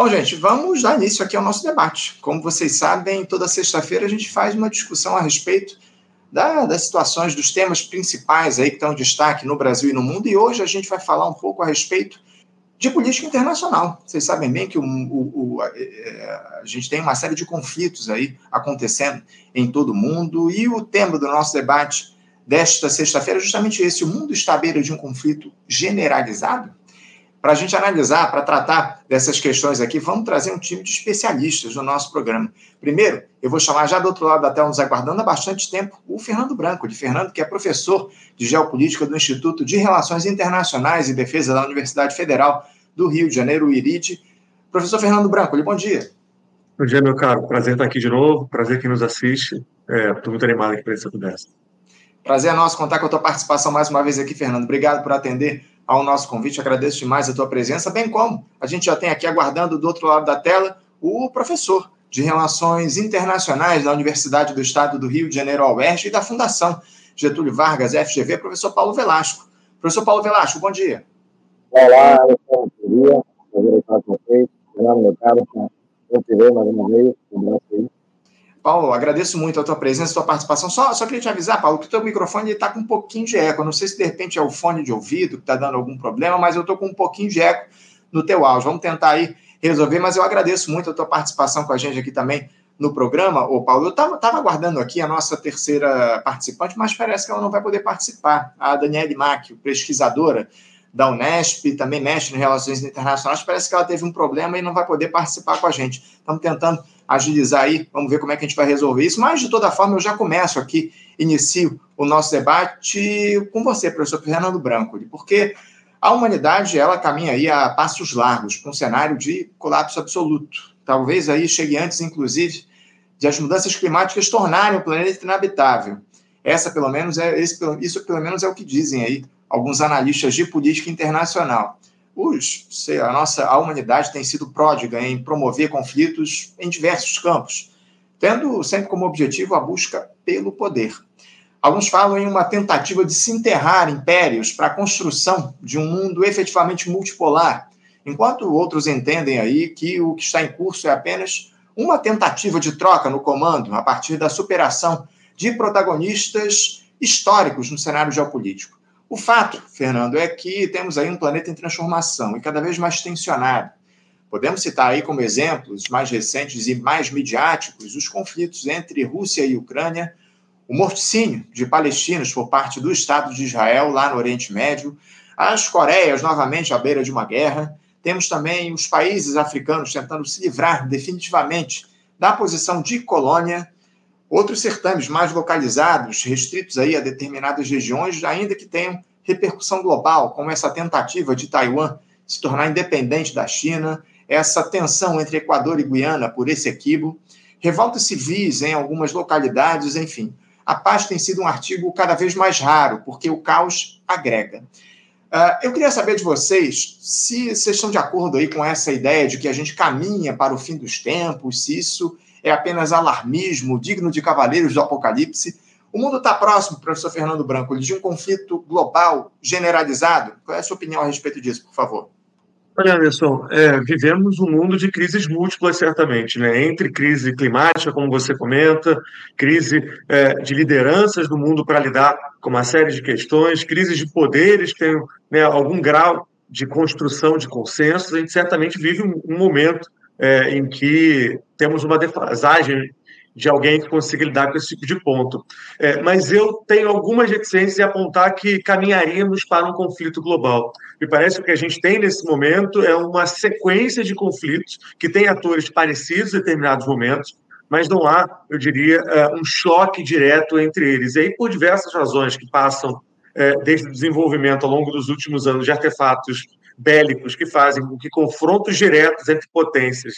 Bom, gente, vamos dar início aqui ao nosso debate. Como vocês sabem, toda sexta-feira a gente faz uma discussão a respeito da, das situações, dos temas principais aí que estão em destaque no Brasil e no mundo, e hoje a gente vai falar um pouco a respeito de política internacional. Vocês sabem bem que o, o, o, a, é, a gente tem uma série de conflitos aí acontecendo em todo o mundo, e o tema do nosso debate desta sexta-feira é justamente esse: o mundo está à beira de um conflito generalizado? Para a gente analisar, para tratar dessas questões aqui, vamos trazer um time de especialistas no nosso programa. Primeiro, eu vou chamar já do outro lado da tela, nos aguardando há bastante tempo, o Fernando Branco, de Fernando, que é professor de Geopolítica do Instituto de Relações Internacionais e Defesa da Universidade Federal do Rio de Janeiro, IRID. Professor Fernando Branco, bom dia. Bom dia, meu caro. Prazer estar aqui de novo, prazer quem nos assiste. Estou é, muito animado aqui para essa conversa. Prazer é nosso contar com a tua participação mais uma vez aqui, Fernando. Obrigado por atender ao nosso convite. Agradeço demais a tua presença, bem como a gente já tem aqui aguardando do outro lado da tela o professor de Relações Internacionais da Universidade do Estado do Rio de Janeiro, UERJ, e da Fundação Getúlio Vargas, FGV, professor Paulo Velasco. Professor Paulo Velasco, bom dia. Olá, bom dia. Prazer estar com vocês. Meu caro, eu te mais uma vez. Um abraço aí. Paulo, agradeço muito a tua presença, a tua participação. Só, só queria te avisar, Paulo, que o teu microfone está com um pouquinho de eco. Eu não sei se de repente é o fone de ouvido que está dando algum problema, mas eu estou com um pouquinho de eco no teu áudio. Vamos tentar aí resolver, mas eu agradeço muito a tua participação com a gente aqui também no programa. Ô, Paulo, eu estava aguardando aqui a nossa terceira participante, mas parece que ela não vai poder participar. A Daniele Mack, pesquisadora da Unesp, também mexe em relações internacionais, parece que ela teve um problema e não vai poder participar com a gente. Estamos tentando agilizar aí, vamos ver como é que a gente vai resolver isso, mas de toda forma eu já começo aqui, inicio o nosso debate com você, professor Fernando Branco, porque a humanidade, ela caminha aí a passos largos para um cenário de colapso absoluto. Talvez aí chegue antes, inclusive, de as mudanças climáticas tornarem o planeta inabitável. Essa, pelo menos, é, esse, isso pelo menos é o que dizem aí alguns analistas de política internacional. Os, sei, a nossa a humanidade tem sido pródiga em promover conflitos em diversos campos, tendo sempre como objetivo a busca pelo poder. Alguns falam em uma tentativa de se enterrar impérios para a construção de um mundo efetivamente multipolar, enquanto outros entendem aí que o que está em curso é apenas uma tentativa de troca no comando a partir da superação de protagonistas históricos no cenário geopolítico. O fato, Fernando, é que temos aí um planeta em transformação e cada vez mais tensionado. Podemos citar aí como exemplos mais recentes e mais midiáticos os conflitos entre Rússia e Ucrânia, o morticínio de palestinos por parte do Estado de Israel lá no Oriente Médio, as Coreias novamente à beira de uma guerra. Temos também os países africanos tentando se livrar definitivamente da posição de colônia Outros certames mais localizados, restritos aí a determinadas regiões, ainda que tenham repercussão global, como essa tentativa de Taiwan se tornar independente da China, essa tensão entre Equador e Guiana por esse equívoco, revoltas civis em algumas localidades, enfim. A paz tem sido um artigo cada vez mais raro, porque o caos agrega. Uh, eu queria saber de vocês se vocês estão de acordo aí com essa ideia de que a gente caminha para o fim dos tempos, se isso é apenas alarmismo, digno de cavaleiros do apocalipse. O mundo está próximo, professor Fernando Branco, de um conflito global generalizado. Qual é a sua opinião a respeito disso, por favor? Olha, Anderson, é, vivemos um mundo de crises múltiplas, certamente, né? entre crise climática, como você comenta, crise é, de lideranças do mundo para lidar com uma série de questões, crises de poderes que têm né, algum grau de construção de consensos. A gente certamente vive um, um momento é, em que temos uma defasagem de alguém que consiga lidar com esse tipo de ponto. É, mas eu tenho algumas reticências em apontar que caminharíamos para um conflito global. Me parece que o que a gente tem nesse momento é uma sequência de conflitos que tem atores parecidos em determinados momentos, mas não há, eu diria, é, um choque direto entre eles. E aí, por diversas razões que passam é, desde o desenvolvimento ao longo dos últimos anos de artefatos bélicos que fazem com que confrontos diretos entre potências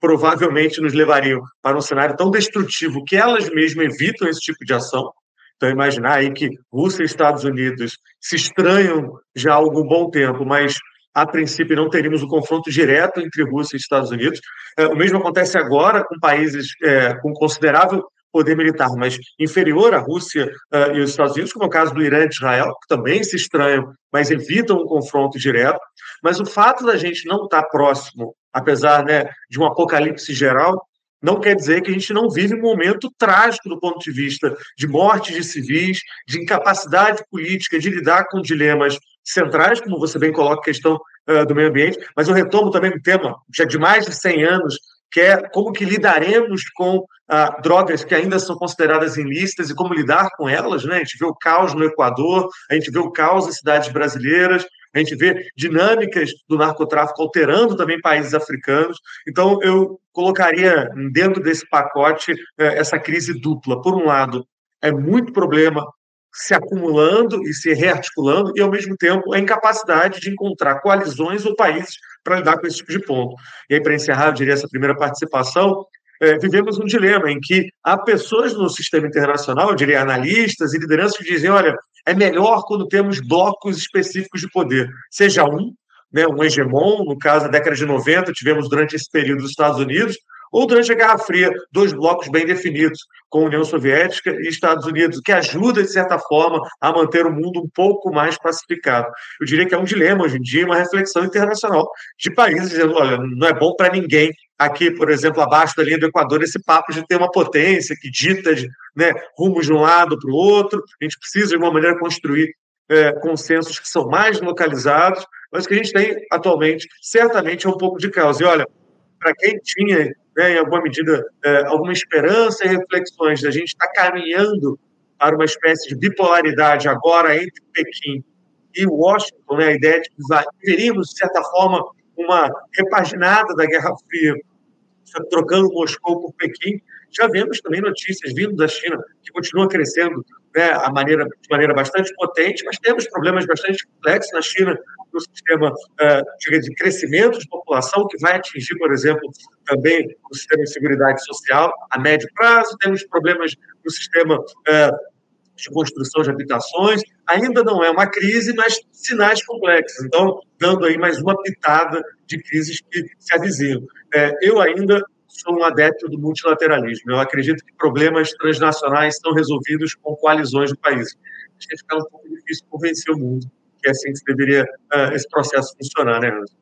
provavelmente nos levariam para um cenário tão destrutivo que elas mesmas evitam esse tipo de ação. Então, imaginar aí que Rússia e Estados Unidos se estranham já há algum bom tempo, mas a princípio não teríamos um confronto direto entre Rússia e Estados Unidos. É, o mesmo acontece agora com países é, com considerável poder militar, mas inferior à Rússia uh, e os Estados Unidos, como é o caso do Irã e de Israel, que também se estranham, mas evitam um confronto direto. Mas o fato da gente não estar próximo, apesar né, de um apocalipse geral, não quer dizer que a gente não vive um momento trágico do ponto de vista de mortes de civis, de incapacidade política de lidar com dilemas centrais, como você bem coloca a questão uh, do meio ambiente, mas eu retomo também um tema já de mais de 100 anos, que é como que lidaremos com uh, drogas que ainda são consideradas ilícitas e como lidar com elas, né? A gente vê o caos no Equador, a gente vê o caos em cidades brasileiras, a gente vê dinâmicas do narcotráfico alterando também países africanos. Então, eu colocaria dentro desse pacote eh, essa crise dupla. Por um lado, é muito problema se acumulando e se rearticulando, e, ao mesmo tempo, a incapacidade de encontrar coalizões ou países para lidar com esse tipo de ponto. E aí, para encerrar, eu diria essa primeira participação, é, vivemos um dilema em que há pessoas no sistema internacional, eu diria analistas e lideranças que dizem, olha, é melhor quando temos blocos específicos de poder, seja um, né, um hegemon, no caso, da década de 90, tivemos durante esse período os Estados Unidos, ou durante a Guerra Fria, dois blocos bem definidos, com União Soviética e Estados Unidos, que ajuda, de certa forma, a manter o mundo um pouco mais pacificado. Eu diria que é um dilema hoje em dia, uma reflexão internacional de países dizendo: olha, não é bom para ninguém aqui, por exemplo, abaixo da linha do Equador, esse papo de ter uma potência que dita de, né, rumos de um lado para o outro. A gente precisa, de uma maneira, construir é, consensos que são mais localizados, mas que a gente tem atualmente, certamente, é um pouco de caos. E olha, para quem tinha né, em alguma medida, é, alguma esperança e reflexões da gente estar tá caminhando para uma espécie de bipolaridade agora entre Pequim e Washington, né, a ideia de que veríamos, de certa forma, uma repaginada da Guerra Fria, trocando Moscou por Pequim, já vemos também notícias vindo da China, que continua crescendo né, a maneira, de maneira bastante potente, mas temos problemas bastante complexos na China, no sistema uh, de crescimento de população, que vai atingir, por exemplo, também o sistema de segurança social a médio prazo, temos problemas no sistema uh, de construção de habitações, ainda não é uma crise, mas sinais complexos. Então, dando aí mais uma pitada de crises que se avizinham. É, eu ainda sou um adepto do multilateralismo. Eu acredito que problemas transnacionais são resolvidos com coalizões do país. Acho que fica um pouco difícil convencer o mundo é assim que deveria uh, esse processo funcionar, né, Anderson?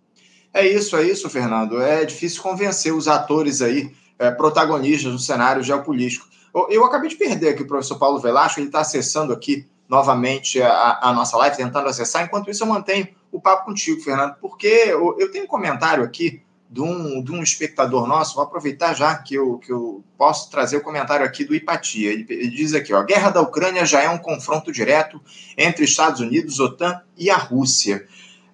É isso, é isso, Fernando. É difícil convencer os atores aí, é, protagonistas no cenário geopolítico. Eu, eu, acabei de perder aqui o professor Paulo Velasco, ele está acessando aqui novamente a, a, nossa live, tentando acessar. Enquanto isso, eu mantenho o papo contigo, Fernando, porque eu, eu tenho um comentário aqui de um, de um espectador nosso, vou aproveitar já que eu, que eu posso trazer o comentário aqui do Ipatia. Ele, ele diz aqui: ó, a guerra da Ucrânia já é um confronto direto entre Estados Unidos, OTAN e a Rússia.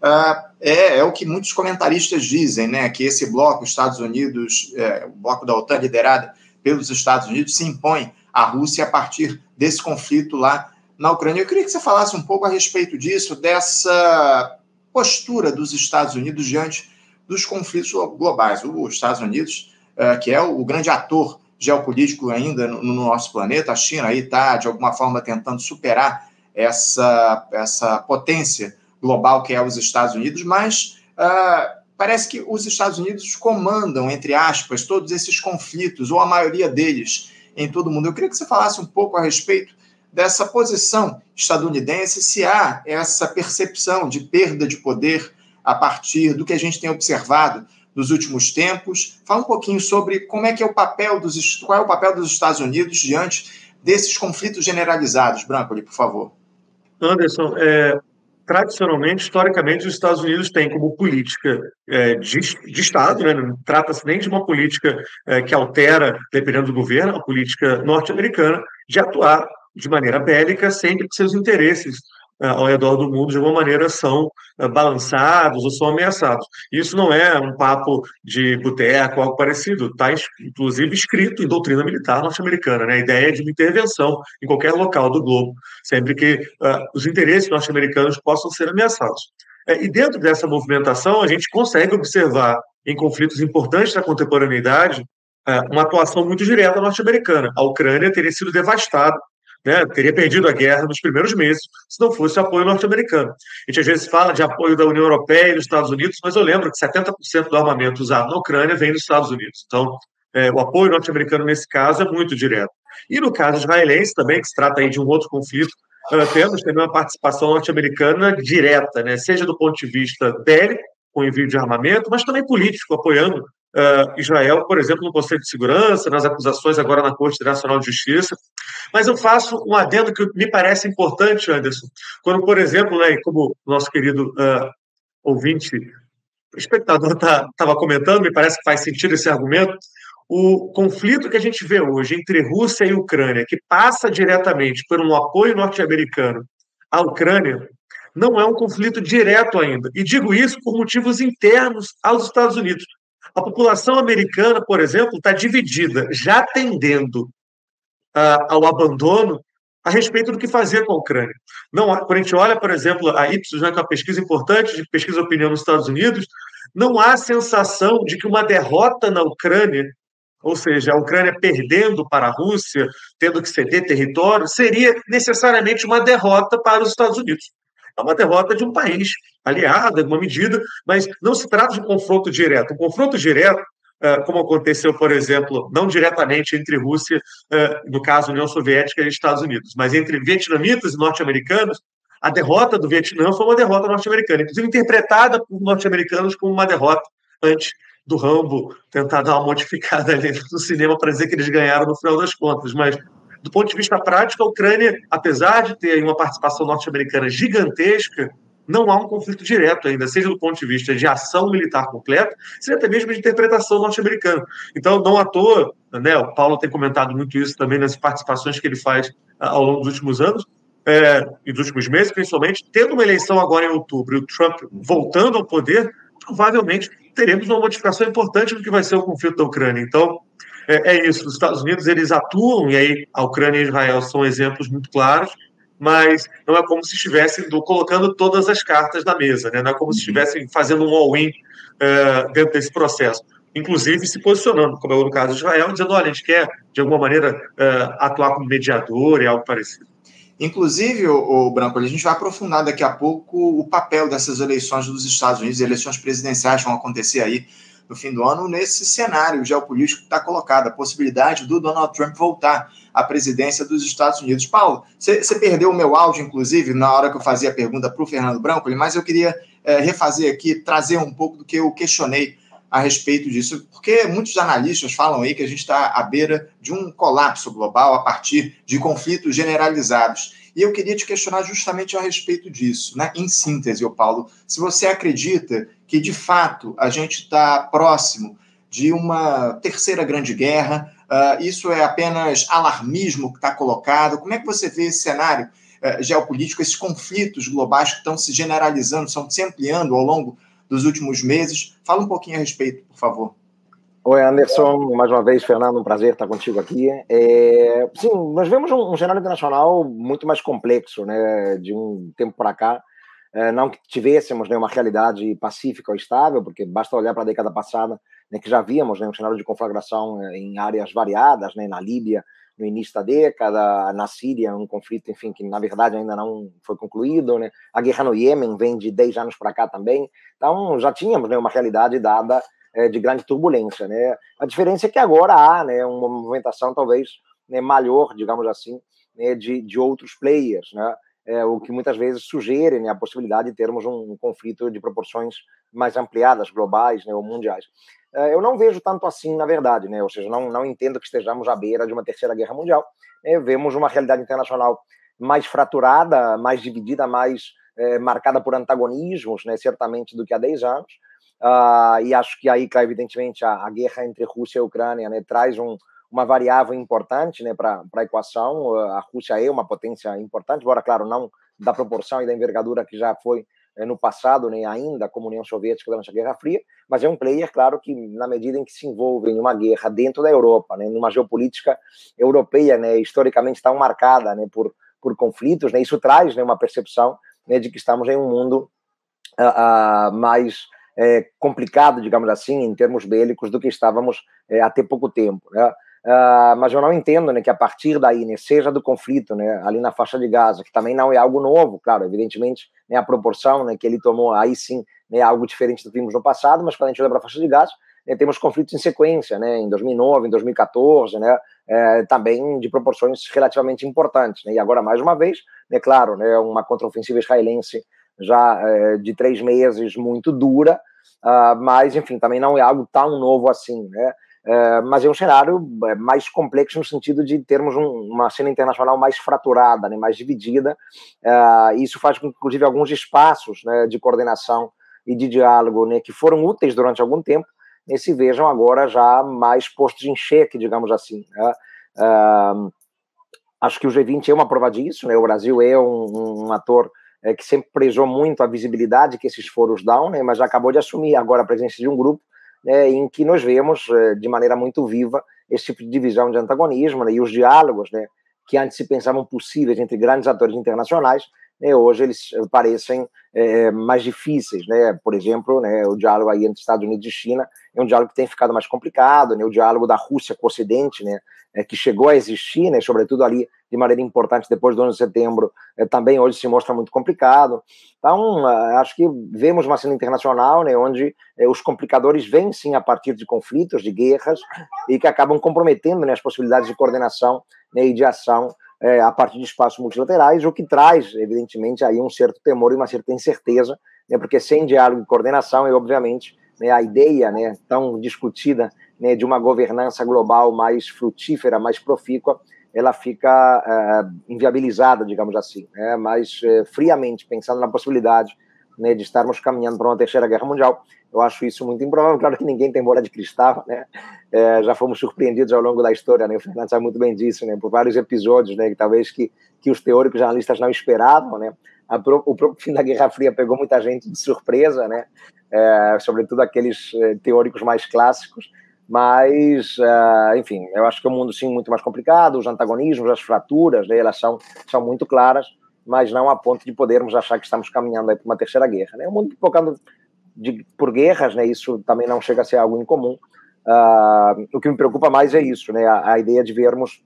Uh, é, é, o que muitos comentaristas dizem, né? Que esse bloco, Estados Unidos, é, o bloco da OTAN liderado pelos Estados Unidos, se impõe à Rússia a partir desse conflito lá na Ucrânia. Eu queria que você falasse um pouco a respeito disso, dessa postura dos Estados Unidos diante dos conflitos globais. Os Estados Unidos, é, que é o grande ator geopolítico ainda no nosso planeta, a China aí está, de alguma forma, tentando superar essa, essa potência global que é os Estados Unidos, mas uh, parece que os Estados Unidos comandam, entre aspas, todos esses conflitos, ou a maioria deles, em todo o mundo. Eu queria que você falasse um pouco a respeito dessa posição estadunidense, se há essa percepção de perda de poder a partir do que a gente tem observado nos últimos tempos. Fala um pouquinho sobre como é que é o papel dos qual é o papel dos Estados Unidos diante desses conflitos generalizados. Brancoli, por favor. Anderson, é, tradicionalmente, historicamente, os Estados Unidos têm como política é, de, de, Estado, né? não trata-se nem de uma política é, que altera, dependendo do governo, a política norte-americana, de atuar de maneira bélica sempre que seus interesses ao redor do mundo, de alguma maneira, são é, balançados ou são ameaçados. Isso não é um papo de boteco, algo parecido. Está, inclusive, escrito em doutrina militar norte-americana, né? a ideia de uma intervenção em qualquer local do globo, sempre que uh, os interesses norte-americanos possam ser ameaçados. É, e dentro dessa movimentação, a gente consegue observar em conflitos importantes da contemporaneidade uma atuação muito direta norte-americana. A Ucrânia teria sido devastada né, teria perdido a guerra nos primeiros meses se não fosse o apoio norte-americano. A gente às vezes fala de apoio da União Europeia e dos Estados Unidos, mas eu lembro que 70% do armamento usado na Ucrânia vem dos Estados Unidos. Então, é, o apoio norte-americano nesse caso é muito direto. E no caso israelense também, que se trata aí de um outro conflito, uh, temos também uma participação norte-americana direta, né? seja do ponto de vista bélico, com envio de armamento, mas também político, apoiando uh, Israel, por exemplo, no Conselho de Segurança, nas acusações agora na Corte Internacional de Justiça. Mas eu faço um adendo que me parece importante, Anderson, quando, por exemplo, né, como nosso querido uh, ouvinte, espectador estava tá, comentando, me parece que faz sentido esse argumento, o conflito que a gente vê hoje entre Rússia e Ucrânia, que passa diretamente por um apoio norte-americano à Ucrânia, não é um conflito direto ainda. E digo isso por motivos internos aos Estados Unidos. A população americana, por exemplo, está dividida, já tendendo uh, ao abandono a respeito do que fazer com a Ucrânia. Não, quando a gente olha, por exemplo, a Ipsos, né, que é uma pesquisa importante de pesquisa de opinião nos Estados Unidos, não há sensação de que uma derrota na Ucrânia, ou seja, a Ucrânia perdendo para a Rússia, tendo que ceder território, seria necessariamente uma derrota para os Estados Unidos. É uma derrota de um país aliado, em uma medida, mas não se trata de um confronto direto. Um confronto direto ah, como aconteceu, por exemplo, não diretamente entre Rússia, ah, no caso União Soviética e Estados Unidos, mas entre vietnamitas e norte-americanos, a derrota do Vietnã foi uma derrota norte-americana, inclusive interpretada por norte-americanos como uma derrota antes do Rambo tentar dar uma modificada ali no cinema para dizer que eles ganharam no final das contas. Mas, do ponto de vista prático, a Ucrânia, apesar de ter uma participação norte-americana gigantesca, não há um conflito direto ainda, seja do ponto de vista de ação militar completa, seja até mesmo de interpretação norte-americana. Então, não à toa, né, o Paulo tem comentado muito isso também nas participações que ele faz ah, ao longo dos últimos anos, é, e dos últimos meses, principalmente, tendo uma eleição agora em outubro e o Trump voltando ao poder, provavelmente teremos uma modificação importante do que vai ser o conflito da Ucrânia. Então, é, é isso. Os Estados Unidos eles atuam, e aí a Ucrânia e Israel são exemplos muito claros, mas não é como se estivessem colocando todas as cartas na mesa, né? não é como se estivessem fazendo um all-in uh, dentro desse processo. Inclusive se posicionando, como é no caso de Israel, dizendo: olha, a gente quer, de alguma maneira, uh, atuar como mediador e algo parecido. Inclusive, o, o Branco, a gente vai aprofundar daqui a pouco o papel dessas eleições dos Estados Unidos, eleições presidenciais vão acontecer aí no fim do ano, nesse cenário geopolítico que está colocado, a possibilidade do Donald Trump voltar à presidência dos Estados Unidos. Paulo, você perdeu o meu áudio, inclusive, na hora que eu fazia a pergunta para o Fernando Branco, mas eu queria é, refazer aqui, trazer um pouco do que eu questionei a respeito disso, porque muitos analistas falam aí que a gente está à beira de um colapso global a partir de conflitos generalizados. E eu queria te questionar justamente a respeito disso, né? Em síntese, Paulo, se você acredita que de fato a gente está próximo de uma terceira grande guerra. Uh, isso é apenas alarmismo que está colocado. Como é que você vê esse cenário uh, geopolítico, esses conflitos globais que estão se generalizando, estão se ampliando ao longo dos últimos meses? Fala um pouquinho a respeito, por favor. Oi, Anderson, mais uma vez, Fernando, um prazer estar contigo aqui. É, sim, nós vemos um, um cenário internacional muito mais complexo, né, de um tempo para cá. É, não que tivéssemos né, uma realidade pacífica ou estável, porque basta olhar para a década passada, né, que já víamos né, um cenário de conflagração é, em áreas variadas, né, na Líbia no início da década, na Síria um conflito, enfim, que na verdade ainda não foi concluído, né, a guerra no Iêmen vem de 10 anos para cá também, então já tínhamos né, uma realidade dada é, de grande turbulência, né, a diferença é que agora há né, uma movimentação talvez né, maior, digamos assim, né, de, de outros players, né, é, o que muitas vezes sugere né, a possibilidade de termos um, um, conflito de proporções mais ampliadas, globais né, ou mundiais. É, eu não vejo tanto assim, na verdade, né, ou seja, não, não entendo que estejamos à beira de uma terceira guerra mundial. Né, vemos uma realidade internacional mais fraturada, mais dividida, mais é, marcada por antagonismos, né, certamente, do que há 10 anos. Uh, e acho que aí, evidentemente, a, a, guerra entre Rússia e Ucrânia né, traz um, uma variável importante né, para a equação. A Rússia é uma potência importante, embora, claro, não da proporção e da envergadura que já foi eh, no passado, nem né, ainda como União Soviética durante a Guerra Fria, mas é um player, claro, que na medida em que se envolve em uma guerra dentro da Europa, né, numa geopolítica europeia, né, historicamente tão marcada né, por, por conflitos, né, isso traz né, uma percepção né, de que estamos em um mundo uh, uh, mais é, complicado, digamos assim, em termos bélicos, do que estávamos é, até pouco tempo. Né? Uh, mas eu não entendo né, que a partir daí, né, seja do conflito né, ali na faixa de Gaza, que também não é algo novo, claro, evidentemente, né, a proporção né, que ele tomou aí sim né, é algo diferente do que vimos no passado, mas quando a gente olha para a faixa de Gaza, né, temos conflitos em sequência, né, em 2009, em 2014, né, é, também de proporções relativamente importantes. Né, e agora, mais uma vez, é né, claro, né, uma contraofensiva israelense já é, de três meses, muito dura, uh, mas, enfim, também não é algo tão novo assim, né, é, mas é um cenário é, mais complexo no sentido de termos um, uma cena internacional mais fraturada, né, mais dividida. Uh, isso faz com que, inclusive, alguns espaços né, de coordenação e de diálogo né, que foram úteis durante algum tempo né, se vejam agora já mais postos em xeque, digamos assim. Né? Uh, acho que o G20 é uma prova disso. Né? O Brasil é um, um ator é, que sempre prezou muito a visibilidade que esses foros dão, né, mas já acabou de assumir agora a presença de um grupo né, em que nós vemos é, de maneira muito viva esse tipo de divisão de antagonismo né, e os diálogos né, que antes se pensavam possíveis entre grandes atores internacionais, né, hoje eles parecem é, mais difíceis. Né? Por exemplo, né, o diálogo aí entre Estados Unidos e China é um diálogo que tem ficado mais complicado, né? o diálogo da Rússia com o Ocidente, né, é, que chegou a existir, né, sobretudo ali de maneira importante depois do 11 de setembro, é, também hoje se mostra muito complicado. Então, acho que vemos uma cena internacional né, onde os complicadores vêm sim a partir de conflitos, de guerras, e que acabam comprometendo né, as possibilidades de coordenação né, e de ação é, a partir de espaços multilaterais, o que traz, evidentemente, aí um certo temor e uma certa incerteza, né, porque sem diálogo e coordenação, e obviamente né, a ideia né, tão discutida né, de uma governança global mais frutífera, mais profícua, ela fica é, inviabilizada, digamos assim, né, mas é, friamente pensando na possibilidade né, de estarmos caminhando para uma terceira guerra mundial. Eu acho isso muito improvável. Claro que ninguém tem bola de cristal, né? É, já fomos surpreendidos ao longo da história, né? O Fernando sabe muito bem disso, né? Por vários episódios, né? Que talvez que, que os teóricos analistas não esperavam, né? A, o próprio fim da Guerra Fria pegou muita gente de surpresa, né? É, sobretudo aqueles é, teóricos mais clássicos. Mas, uh, enfim, eu acho que é um mundo, sim, muito mais complicado. Os antagonismos, as fraturas, né, elas são, são muito claras mas não a ponto de podermos achar que estamos caminhando para uma terceira guerra. Né? O mundo pipocando de, por guerras, né? isso também não chega a ser algo incomum. Uh, o que me preocupa mais é isso, né? a, a, ideia de vermos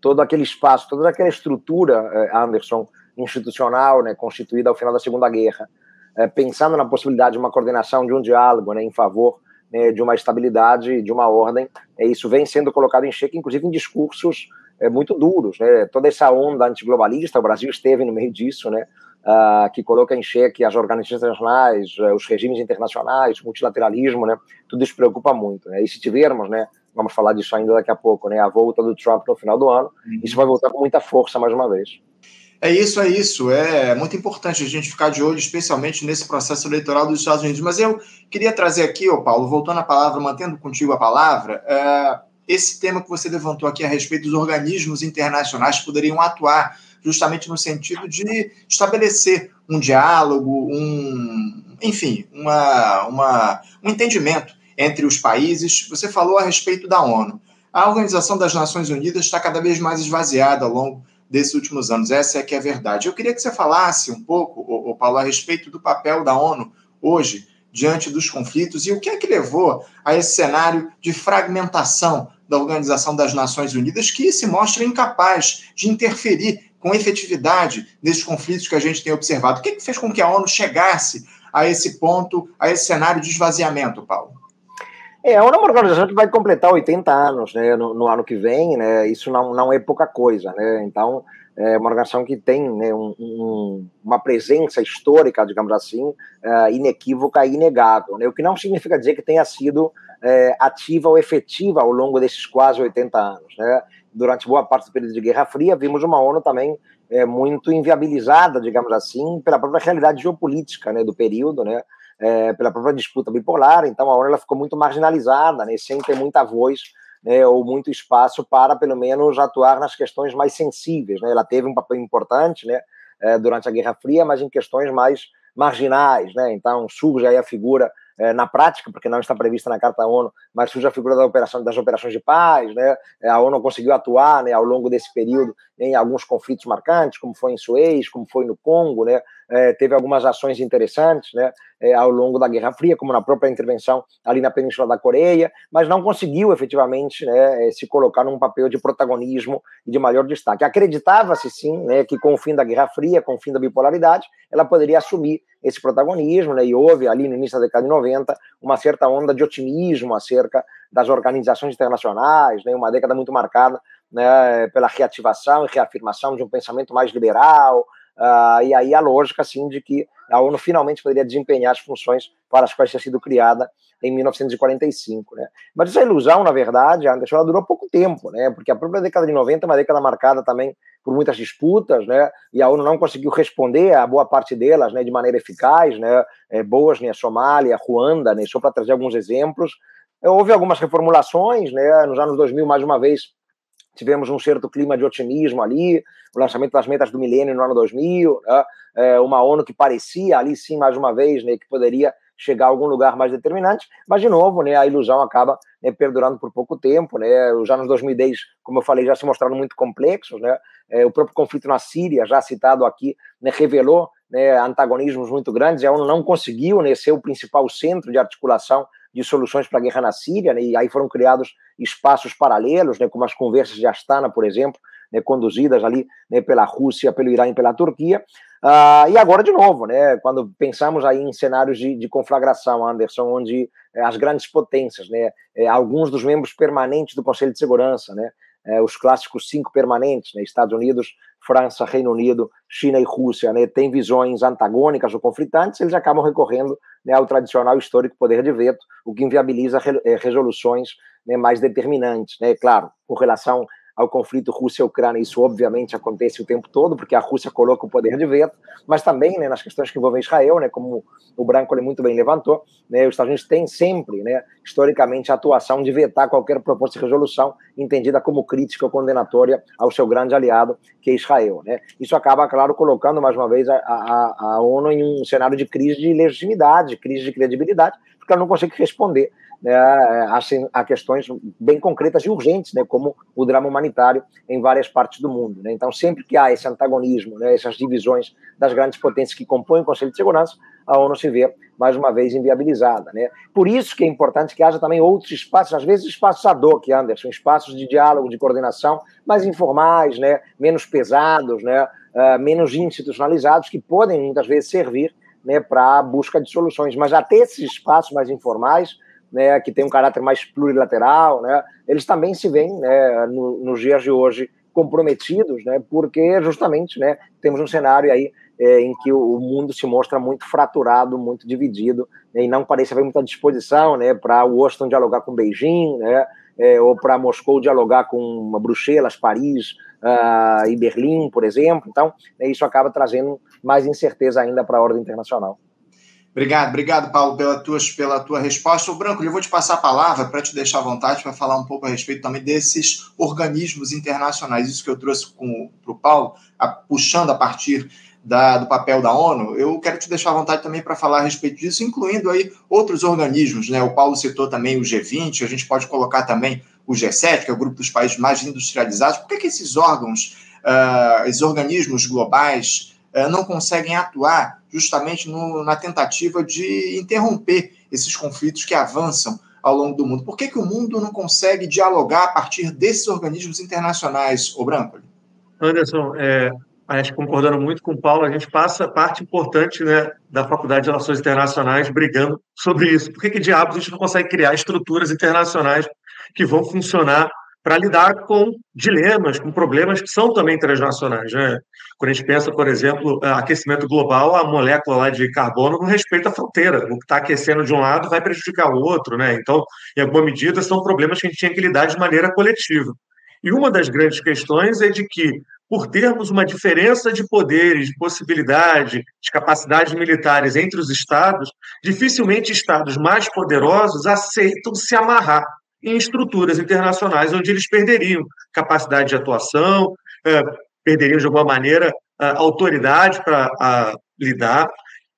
todo aquele espaço, toda aquela estrutura, uh, Anderson, institucional, né? constituída ao final da Segunda Guerra, uh, pensando na possibilidade de uma coordenação, de um diálogo né? em favor né? de uma estabilidade, de uma ordem, é, isso vem sendo colocado em xeque, inclusive em discursos é, muito duros, né? Toda essa onda antiglobalista, o Brasil esteve no meio disso, né? Uh, que coloca em xeque as organizações internacionais, uh, os regimes internacionais, o multilateralismo, né? Tudo isso preocupa muito, né? E se tivermos, né? Vamos falar disso ainda daqui a pouco, né? A volta do Trump no final do ano, uhum. isso vai voltar com muita força mais uma vez. É isso, é isso. É muito importante a gente ficar de olho, especialmente nesse processo eleitoral dos Estados Unidos. Mas eu queria trazer aqui, ô Paulo, voltando a palavra, mantendo contigo a palavra, uh, esse tema que você levantou aqui a respeito dos organismos internacionais poderiam atuar justamente no sentido de estabelecer um diálogo, um, enfim, uma, uma, um entendimento entre os países. Você falou a respeito da ONU. A Organização das Nações Unidas está cada vez mais esvaziada ao longo desses últimos anos. Essa é que é a verdade. Eu queria que você falasse um pouco, ô, Paulo, a respeito do papel da ONU hoje diante dos conflitos e o que é que levou a esse cenário de fragmentação da Organização das Nações Unidas, que se mostra incapaz de interferir com efetividade nesses conflitos que a gente tem observado. O que, é que fez com que a ONU chegasse a esse ponto, a esse cenário de esvaziamento, Paulo? É, a ONU é uma organização que vai completar 80 anos né, no, no, ano que vem, né, isso não, não é pouca coisa. Né, então, é uma organização que tem né, um, um, uma presença histórica, digamos assim, uh, inequívoca e inegável, né, o que não significa dizer que tenha sido é, ativa ou efetiva ao longo desses quase 80 anos. Né? Durante boa parte do período de Guerra Fria, vimos uma ONU também é, muito inviabilizada, digamos assim, pela própria realidade geopolítica né, do período, né? É, pela própria disputa bipolar. Então, a ONU ela ficou muito marginalizada, né, sem ter muita voz né, ou muito espaço para, pelo menos, atuar nas questões mais sensíveis. Né? Ela teve um papel importante né, é, durante a Guerra Fria, mas em questões mais marginais. Né? Então, surge aí a figura é, na prática, porque não está prevista na Carta ONU, mas surge a figura da operação, das operações de paz, né? É, a ONU conseguiu atuar né, ao longo desse período em alguns conflitos marcantes, como foi em Suez, como foi no Congo, né? É, teve algumas ações interessantes né, é, ao longo da Guerra Fria, como na própria intervenção ali na Península da Coreia, mas não conseguiu efetivamente né, é, se colocar num papel de protagonismo e de maior destaque. Acreditava-se sim né, que com o fim da Guerra Fria, com o fim da bipolaridade, ela poderia assumir esse protagonismo, né, e houve ali no início da década de 90 uma certa onda de otimismo acerca das organizações internacionais, né, uma década muito marcada né, pela reativação e reafirmação de um pensamento mais liberal, Uh, e aí a lógica, assim, de que a ONU finalmente poderia desempenhar as funções para as quais tinha sido criada em 1945, né? Mas essa ilusão, na verdade, Anderson, ela durou pouco tempo, né? Porque a própria década de 90 é uma década marcada também por muitas disputas, né? E a ONU não conseguiu responder a boa parte delas, né? De maneira eficaz, né? É, Bósnia, Somália, Ruanda, né? Só para trazer alguns exemplos. Houve algumas reformulações, né? Nos anos 2000, mais uma vez, tivemos um certo clima de otimismo ali, o lançamento das metas do milênio no ano 2000, né? é, uma ONU que parecia ali sim, mais uma vez, né, que poderia chegar a algum lugar mais determinante, mas de novo, né, a ilusão acaba né, perdurando por pouco tempo, né, os anos 2010, como eu falei, já se mostraram muito complexos, né, é, o próprio conflito na Síria, já citado aqui, né, revelou né, antagonismos muito grandes, e a ONU não conseguiu né, ser o principal centro de articulação de soluções para a guerra na Síria, né, e aí foram criados espaços paralelos, né, como as conversas de Astana, por exemplo, né, conduzidas ali né, pela Rússia, pelo Irã e pela Turquia. Uh, e agora, de novo, né, quando pensamos aí em cenários de, de conflagração, Anderson, onde eh, as grandes potências, né, eh, alguns dos membros permanentes do Conselho de Segurança, né, eh, os clássicos cinco permanentes, né, Estados Unidos, França, Reino Unido, China e Rússia, né, têm visões antagônicas ou conflitantes, eles acabam recorrendo né, ao tradicional histórico poder de veto, o que inviabiliza re, resoluções né, mais determinantes. Né, claro, com relação ao conflito Rússia-Ucrânia, isso obviamente acontece o tempo todo, porque a Rússia coloca o poder de veto, mas também né, nas questões que envolvem Israel, né, como o Branco ele muito bem levantou, né, os Estados Unidos têm sempre, né, historicamente, a atuação de vetar qualquer proposta de resolução entendida como crítica ou condenatória ao seu grande aliado, que é Israel. Né. Isso acaba, claro, colocando mais uma vez a, a, a ONU em um cenário de crise de legitimidade, crise de credibilidade, porque ela não consegue responder né, assim, a questões bem concretas e urgentes, né, como o drama humanitário em várias partes do mundo. Né? Então, sempre que há esse antagonismo, né, essas divisões das grandes potências que compõem o Conselho de Segurança, a ONU se vê, mais uma vez, inviabilizada. Né? Por isso que é importante que haja também outros espaços, às vezes espaços ad hoc, Anderson, espaços de diálogo, de coordenação, mais informais, né, menos pesados, né, uh, menos institucionalizados, que podem, muitas vezes, servir né, para a busca de soluções. Mas até esses espaços mais informais, né, que tem um caráter mais plurilateral, né, eles também se veem né, no, nos dias de hoje comprometidos, né, porque justamente né, temos um cenário aí é, em que o, mundo se mostra muito fraturado, muito dividido, né, e não parece haver muita disposição né, para Washington dialogar com Beijing, né, é, ou para Moscou dialogar com Bruxelas, Paris uh, e Berlim, por exemplo. Então, né, isso acaba trazendo mais incerteza ainda para a ordem internacional. Obrigado, obrigado, Paulo, pela tua, pela tua resposta. O Branco, eu vou te passar a palavra para te deixar à vontade para falar um pouco a respeito também desses organismos internacionais. Isso que eu trouxe para o Paulo, a, puxando a partir da, do papel da ONU, eu quero te deixar à vontade também para falar a respeito disso, incluindo aí outros organismos. Né? O Paulo citou também o G20, a gente pode colocar também o G7, que é o grupo dos países mais industrializados. Por que, que esses órgãos, uh, esses organismos globais, não conseguem atuar justamente no, na tentativa de interromper esses conflitos que avançam ao longo do mundo. Por que, que o mundo não consegue dialogar a partir desses organismos internacionais, o? Anderson, é, acho que concordando muito com o Paulo, a gente passa parte importante né, da Faculdade de Relações Internacionais brigando sobre isso. Por que, que diabos a gente não consegue criar estruturas internacionais que vão funcionar para lidar com dilemas, com problemas que são também transnacionais. Né? Quando a gente pensa, por exemplo, aquecimento global, a molécula lá de carbono não respeita a fronteira. O que está aquecendo de um lado vai prejudicar o outro. Né? Então, em alguma medida, são problemas que a gente tinha que lidar de maneira coletiva. E uma das grandes questões é de que, por termos uma diferença de poderes, de possibilidade, de capacidades militares entre os estados, dificilmente estados mais poderosos aceitam se amarrar em estruturas internacionais onde eles perderiam capacidade de atuação, é, perderiam de alguma maneira autoridade para lidar,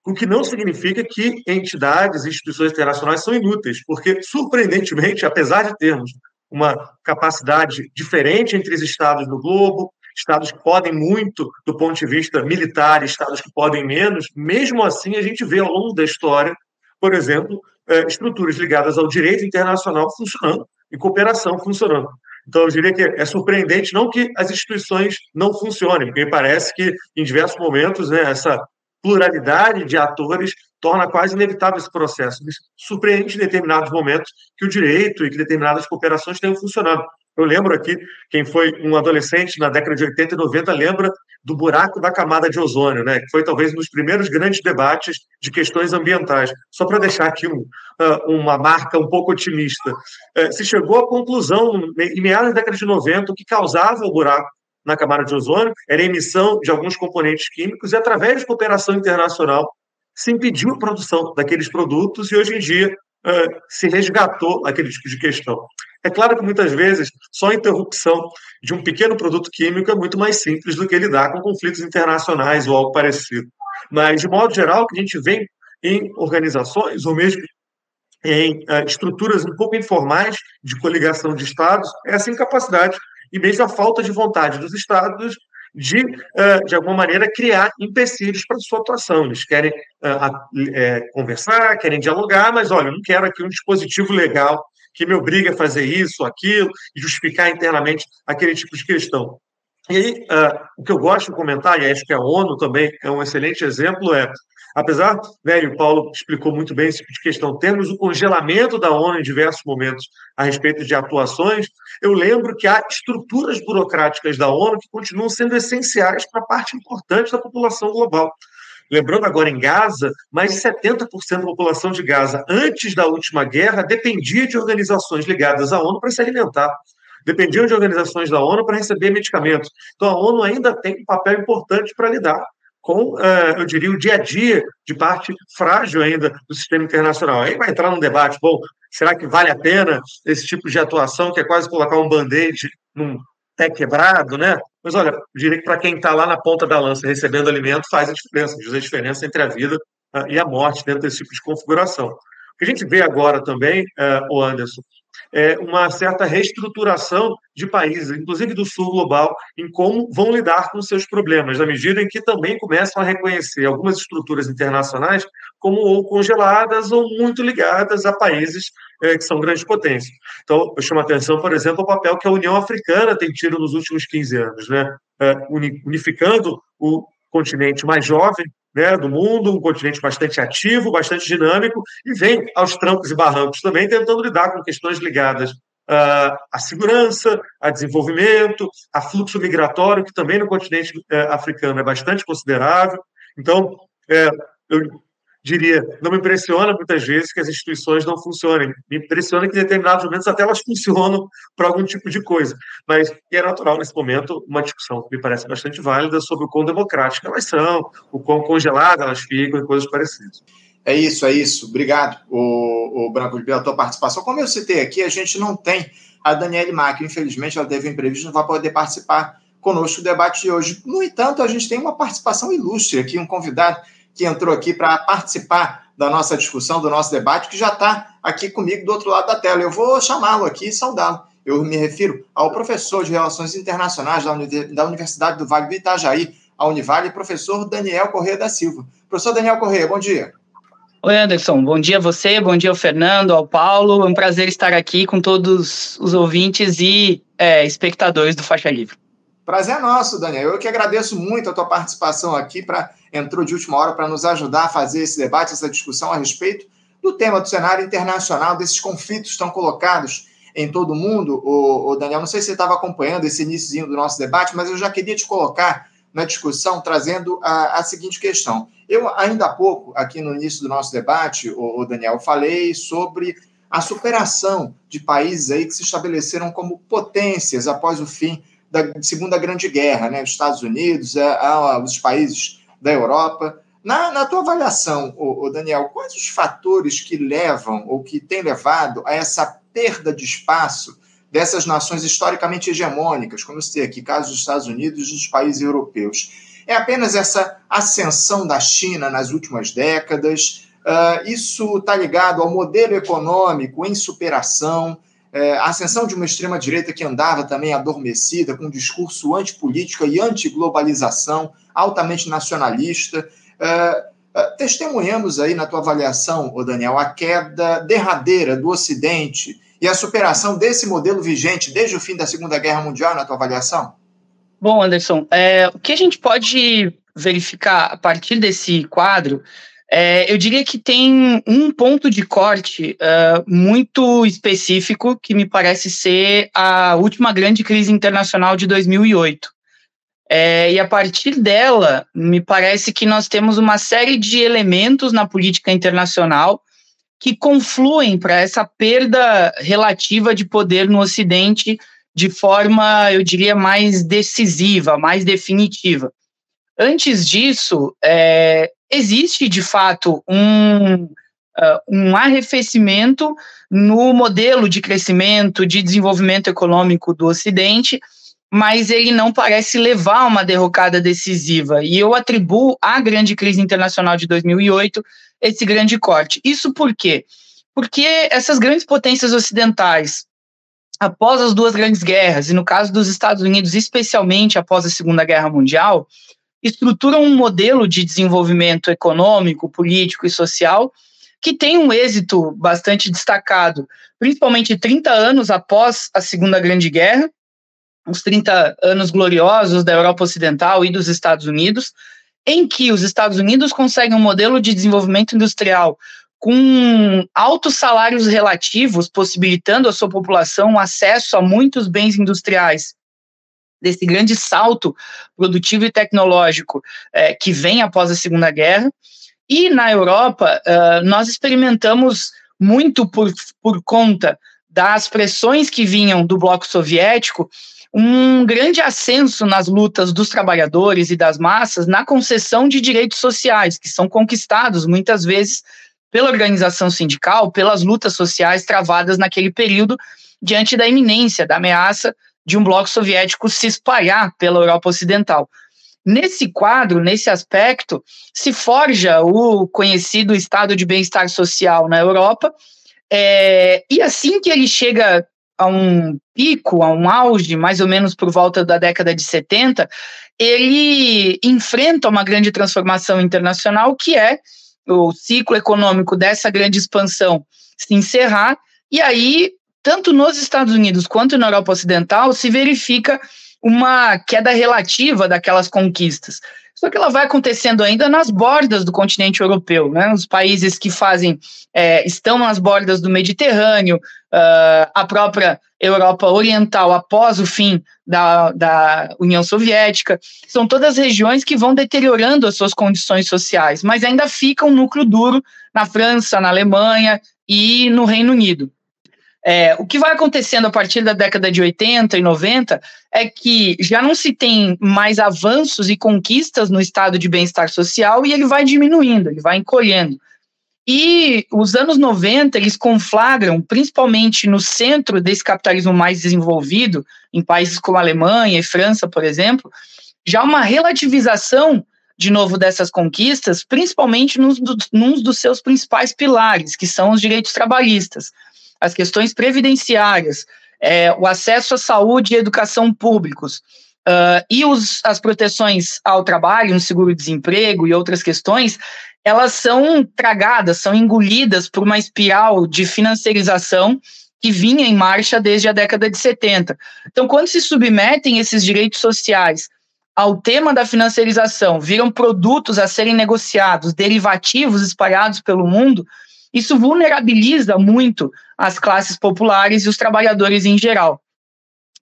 o que não significa que entidades e instituições internacionais são inúteis, porque, surpreendentemente, apesar de termos uma capacidade diferente entre os estados do globo, estados que podem muito do ponto de vista militar, estados que podem menos, mesmo assim a gente vê ao longo da história, por exemplo, é, estruturas ligadas ao direito internacional funcionando e cooperação funcionando. Então, eu diria que é surpreendente não que as instituições não funcionem, porque parece que, em diversos momentos, né, essa pluralidade de atores torna quase inevitável esse processo. Surpreende em determinados momentos que o direito e que determinadas cooperações tenham funcionado. Eu lembro aqui, quem foi um adolescente na década de 80 e 90 lembra do buraco da camada de ozônio, né, que foi talvez um dos primeiros grandes debates de questões ambientais. Só para deixar aqui um, ah, uma marca um pouco otimista. É, se chegou à conclusão, em meados da década de 90, o que causava o buraco na camada de ozônio era a emissão de alguns componentes químicos e, através de cooperação internacional, se impediu a produção daqueles produtos e, hoje em dia, uh, se resgatou aquele tipo de questão. É claro que, muitas vezes, só a interrupção de um pequeno produto químico é muito mais simples do que lidar com conflitos internacionais ou algo parecido. Mas, de modo geral, o que a gente vê em organizações ou mesmo em uh, estruturas um pouco informais de coligação de Estados é essa incapacidade e mesmo a falta de vontade dos estados de, de alguma maneira, criar empecilhos para sua atuação. Eles querem é, conversar, querem dialogar, mas, olha, eu não quero aqui um dispositivo legal que me obrigue a fazer isso, aquilo, e justificar internamente aquele tipo de questão. E aí, uh, o que eu gosto de comentar, e acho que a ONU também é um excelente exemplo, é Apesar, e o Paulo explicou muito bem esse tipo de questão, termos o congelamento da ONU em diversos momentos a respeito de atuações, eu lembro que há estruturas burocráticas da ONU que continuam sendo essenciais para parte importante da população global. Lembrando agora em Gaza, mais de 70% da população de Gaza, antes da última guerra, dependia de organizações ligadas à ONU para se alimentar dependiam de organizações da ONU para receber medicamentos. Então, a ONU ainda tem um papel importante para lidar com, eh, eu diria, o dia a dia de parte frágil ainda do sistema internacional. Aí vai entrar num debate, bom, será que vale a pena esse tipo de atuação, que é quase colocar um band-aid num pé quebrado, né? Mas olha, eu diria que para quem está lá na ponta da lança recebendo alimento, faz a diferença, diz a diferença entre a vida uh, e a morte dentro desse tipo de configuração. O que a gente vê agora também, o Anderson, é, uma certa reestruturação de países, inclusive do sul global, em como vão lidar com seus problemas, na medida em que também começam a reconhecer algumas estruturas internacionais como ou congeladas ou muito ligadas a países é, que são grandes potências. Então, eu chamo a atenção, por exemplo, ao papel que a União Africana tem tido nos últimos 15 anos, né? É, unificando o continente mais jovem, né, do mundo, um continente bastante ativo, bastante dinâmico, e vem aos trancos e barrancos também tentando lidar com questões ligadas uh, à segurança, a desenvolvimento, a fluxo migratório, que também no continente uh, africano é bastante considerável. Então, é, eu diria, não me impressiona muitas vezes que as instituições não funcionem. Me impressiona que em determinados momentos até elas funcionam para algum tipo de coisa. Mas é natural, nesse momento, uma discussão que me parece bastante válida sobre o quão democráticas elas são, o quão congeladas elas ficam e coisas parecidas. É isso, é isso. Obrigado, o, o Branco, pela tua participação. Como eu citei aqui, a gente não tem a Daniele Mack. Infelizmente, ela teve um imprevisto, não vai poder participar conosco do debate de hoje. No entanto, a gente tem uma participação ilustre aqui, um convidado que entrou aqui para participar da nossa discussão, do nosso debate, que já está aqui comigo do outro lado da tela. Eu vou chamá-lo aqui e saudá-lo. Eu me refiro ao professor de Relações Internacionais da Universidade do Vale do Itajaí, a Univale, professor Daniel Corrêa da Silva. Professor Daniel Corrêa, bom dia. Oi, Anderson. Bom dia a você, bom dia ao Fernando, ao Paulo. É um prazer estar aqui com todos os ouvintes e é, espectadores do Faixa Livre. Prazer é nosso, Daniel. Eu que agradeço muito a tua participação aqui, para entrou de última hora para nos ajudar a fazer esse debate, essa discussão a respeito do tema do cenário internacional, desses conflitos estão colocados em todo o mundo. O, Daniel, não sei se você estava acompanhando esse início do nosso debate, mas eu já queria te colocar na discussão trazendo a, a seguinte questão. Eu, ainda há pouco, aqui no início do nosso debate, o, o Daniel, falei sobre a superação de países aí que se estabeleceram como potências após o fim da Segunda Grande Guerra, né? Os Estados Unidos, a, a, os países da Europa. Na, na tua avaliação, o, o Daniel, quais os fatores que levam ou que têm levado a essa perda de espaço dessas nações historicamente hegemônicas, como eu citei aqui, caso dos Estados Unidos e dos países europeus? É apenas essa ascensão da China nas últimas décadas? Uh, isso está ligado ao modelo econômico em superação? É, a ascensão de uma extrema-direita que andava também adormecida, com um discurso antipolítica e antiglobalização, altamente nacionalista. É, é, testemunhamos aí na tua avaliação, ô Daniel, a queda derradeira do Ocidente e a superação desse modelo vigente desde o fim da Segunda Guerra Mundial, na tua avaliação? Bom, Anderson, é, o que a gente pode verificar a partir desse quadro é, eu diria que tem um ponto de corte uh, muito específico que me parece ser a última grande crise internacional de 2008. É, e a partir dela, me parece que nós temos uma série de elementos na política internacional que confluem para essa perda relativa de poder no Ocidente de forma, eu diria, mais decisiva, mais definitiva. Antes disso, é, existe de fato um, uh, um arrefecimento no modelo de crescimento, de desenvolvimento econômico do Ocidente, mas ele não parece levar a uma derrocada decisiva. E eu atribuo à grande crise internacional de 2008 esse grande corte. Isso por quê? Porque essas grandes potências ocidentais, após as duas grandes guerras, e no caso dos Estados Unidos, especialmente após a Segunda Guerra Mundial, estruturam um modelo de desenvolvimento econômico, político e social que tem um êxito bastante destacado, principalmente 30 anos após a Segunda Grande Guerra, os 30 anos gloriosos da Europa Ocidental e dos Estados Unidos, em que os Estados Unidos conseguem um modelo de desenvolvimento industrial com altos salários relativos, possibilitando à sua população acesso a muitos bens industriais desse grande salto produtivo e tecnológico é, que vem após a Segunda Guerra. E na Europa, uh, nós experimentamos muito por, por conta das pressões que vinham do bloco soviético, um grande ascenso nas lutas dos trabalhadores e das massas na concessão de direitos sociais, que são conquistados muitas vezes pela organização sindical, pelas lutas sociais travadas naquele período, diante da iminência da ameaça de um bloco soviético se espalhar pela Europa Ocidental. Nesse quadro, nesse aspecto, se forja o conhecido estado de bem-estar social na Europa, é, e assim que ele chega a um pico, a um auge, mais ou menos por volta da década de 70, ele enfrenta uma grande transformação internacional, que é o ciclo econômico dessa grande expansão se encerrar, e aí tanto nos Estados Unidos quanto na Europa Ocidental, se verifica uma queda relativa daquelas conquistas. Só que ela vai acontecendo ainda nas bordas do continente europeu, né? Os países que fazem é, estão nas bordas do Mediterrâneo, uh, a própria Europa Oriental após o fim da, da União Soviética, são todas regiões que vão deteriorando as suas condições sociais, mas ainda fica um núcleo duro na França, na Alemanha e no Reino Unido. É, o que vai acontecendo a partir da década de 80 e 90 é que já não se tem mais avanços e conquistas no estado de bem-estar social e ele vai diminuindo, ele vai encolhendo. E os anos 90, eles conflagram, principalmente no centro desse capitalismo mais desenvolvido, em países como Alemanha e França, por exemplo, já uma relativização, de novo, dessas conquistas, principalmente nos, num dos seus principais pilares, que são os direitos trabalhistas as questões previdenciárias, é, o acesso à saúde e educação públicos, uh, e os, as proteções ao trabalho, no seguro-desemprego e outras questões, elas são tragadas, são engolidas por uma espiral de financiarização que vinha em marcha desde a década de 70. Então, quando se submetem esses direitos sociais ao tema da financiarização, viram produtos a serem negociados, derivativos espalhados pelo mundo, isso vulnerabiliza muito as classes populares e os trabalhadores em geral.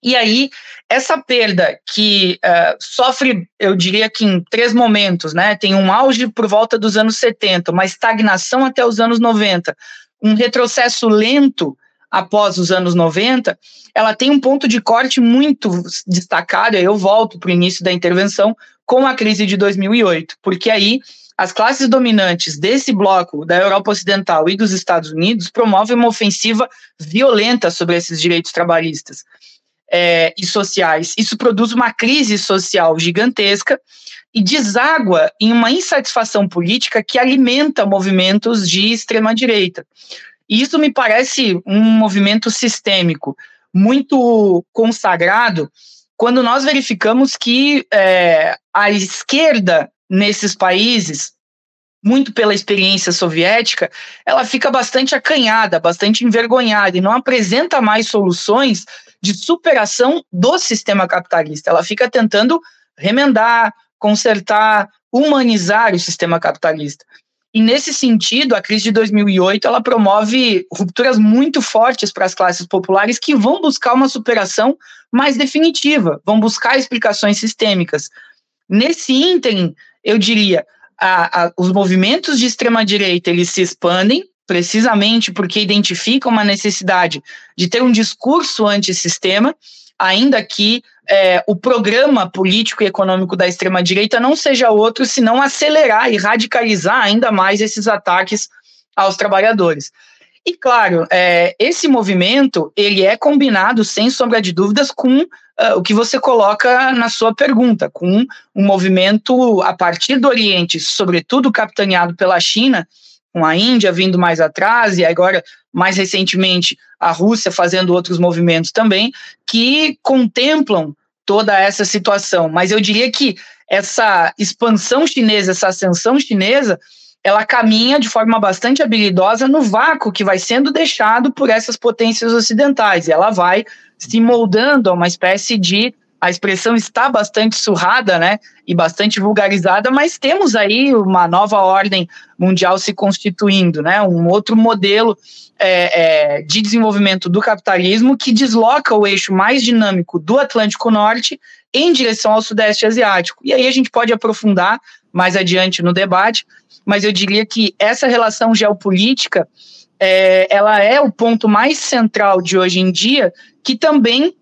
E aí, essa perda que uh, sofre, eu diria que em três momentos, né? Tem um auge por volta dos anos 70, uma estagnação até os anos 90, um retrocesso lento após os anos 90, ela tem um ponto de corte muito destacado, eu volto para o início da intervenção, com a crise de 2008, porque aí as classes dominantes desse bloco da Europa Ocidental e dos Estados Unidos promovem uma ofensiva violenta sobre esses direitos trabalhistas é, e sociais. Isso produz uma crise social gigantesca e deságua em uma insatisfação política que alimenta movimentos de extrema-direita. E isso me parece um movimento sistêmico muito consagrado quando nós verificamos que é, a esquerda nesses países, muito pela experiência soviética, ela fica bastante acanhada, bastante envergonhada e não apresenta mais soluções de superação do sistema capitalista. Ela fica tentando remendar, consertar, humanizar o sistema capitalista. E nesse sentido, a crise de 2008 ela promove rupturas muito fortes para as classes populares que vão buscar uma superação mais definitiva, vão buscar explicações sistêmicas. Nesse ínterim, eu diria, a, a, os movimentos de extrema direita eles se expandem precisamente porque identificam uma necessidade de ter um discurso antissistema, ainda que é, o programa político e econômico da extrema-direita não seja outro senão acelerar e radicalizar ainda mais esses ataques aos trabalhadores. E claro, é, esse movimento ele é combinado, sem sombra de dúvidas, com uh, o que você coloca na sua pergunta, com um movimento a partir do Oriente, sobretudo capitaneado pela China, com a Índia vindo mais atrás, e agora, mais recentemente, a Rússia fazendo outros movimentos também, que contemplam toda essa situação. Mas eu diria que essa expansão chinesa, essa ascensão chinesa, ela caminha de forma bastante habilidosa no vácuo que vai sendo deixado por essas potências ocidentais. E ela vai se moldando a uma espécie de a expressão está bastante surrada, né, e bastante vulgarizada, mas temos aí uma nova ordem mundial se constituindo, né, um outro modelo é, é, de desenvolvimento do capitalismo que desloca o eixo mais dinâmico do Atlântico Norte em direção ao Sudeste Asiático. E aí a gente pode aprofundar mais adiante no debate, mas eu diria que essa relação geopolítica é, ela é o ponto mais central de hoje em dia, que também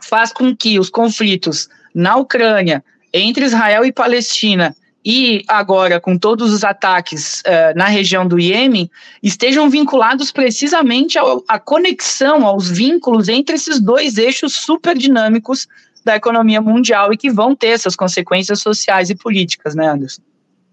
faz com que os conflitos na Ucrânia, entre Israel e Palestina, e agora com todos os ataques uh, na região do Iêmen, estejam vinculados precisamente à conexão, aos vínculos entre esses dois eixos super dinâmicos da economia mundial e que vão ter essas consequências sociais e políticas, né, Anderson?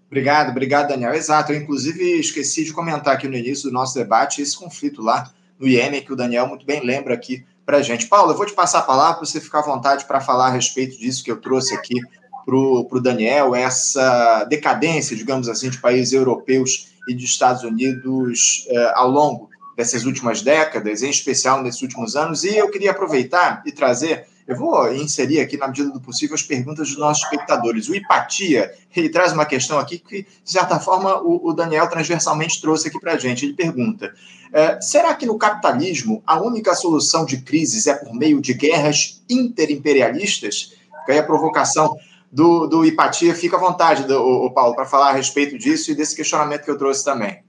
Obrigado, obrigado, Daniel. Exato, eu inclusive esqueci de comentar aqui no início do nosso debate esse conflito lá no Iêmen, que o Daniel muito bem lembra aqui para a gente. Paulo, eu vou te passar a palavra para você ficar à vontade para falar a respeito disso que eu trouxe aqui para o Daniel, essa decadência, digamos assim, de países europeus e de Estados Unidos eh, ao longo dessas últimas décadas, em especial nesses últimos anos. E eu queria aproveitar e trazer eu vou inserir aqui, na medida do possível, as perguntas dos nossos espectadores. O Hipatia, ele traz uma questão aqui que, de certa forma, o, o Daniel transversalmente trouxe aqui para a gente. Ele pergunta: é, será que no capitalismo a única solução de crises é por meio de guerras interimperialistas? Fica aí a provocação do, do Hipatia. Fica à vontade, do, o, o Paulo, para falar a respeito disso e desse questionamento que eu trouxe também.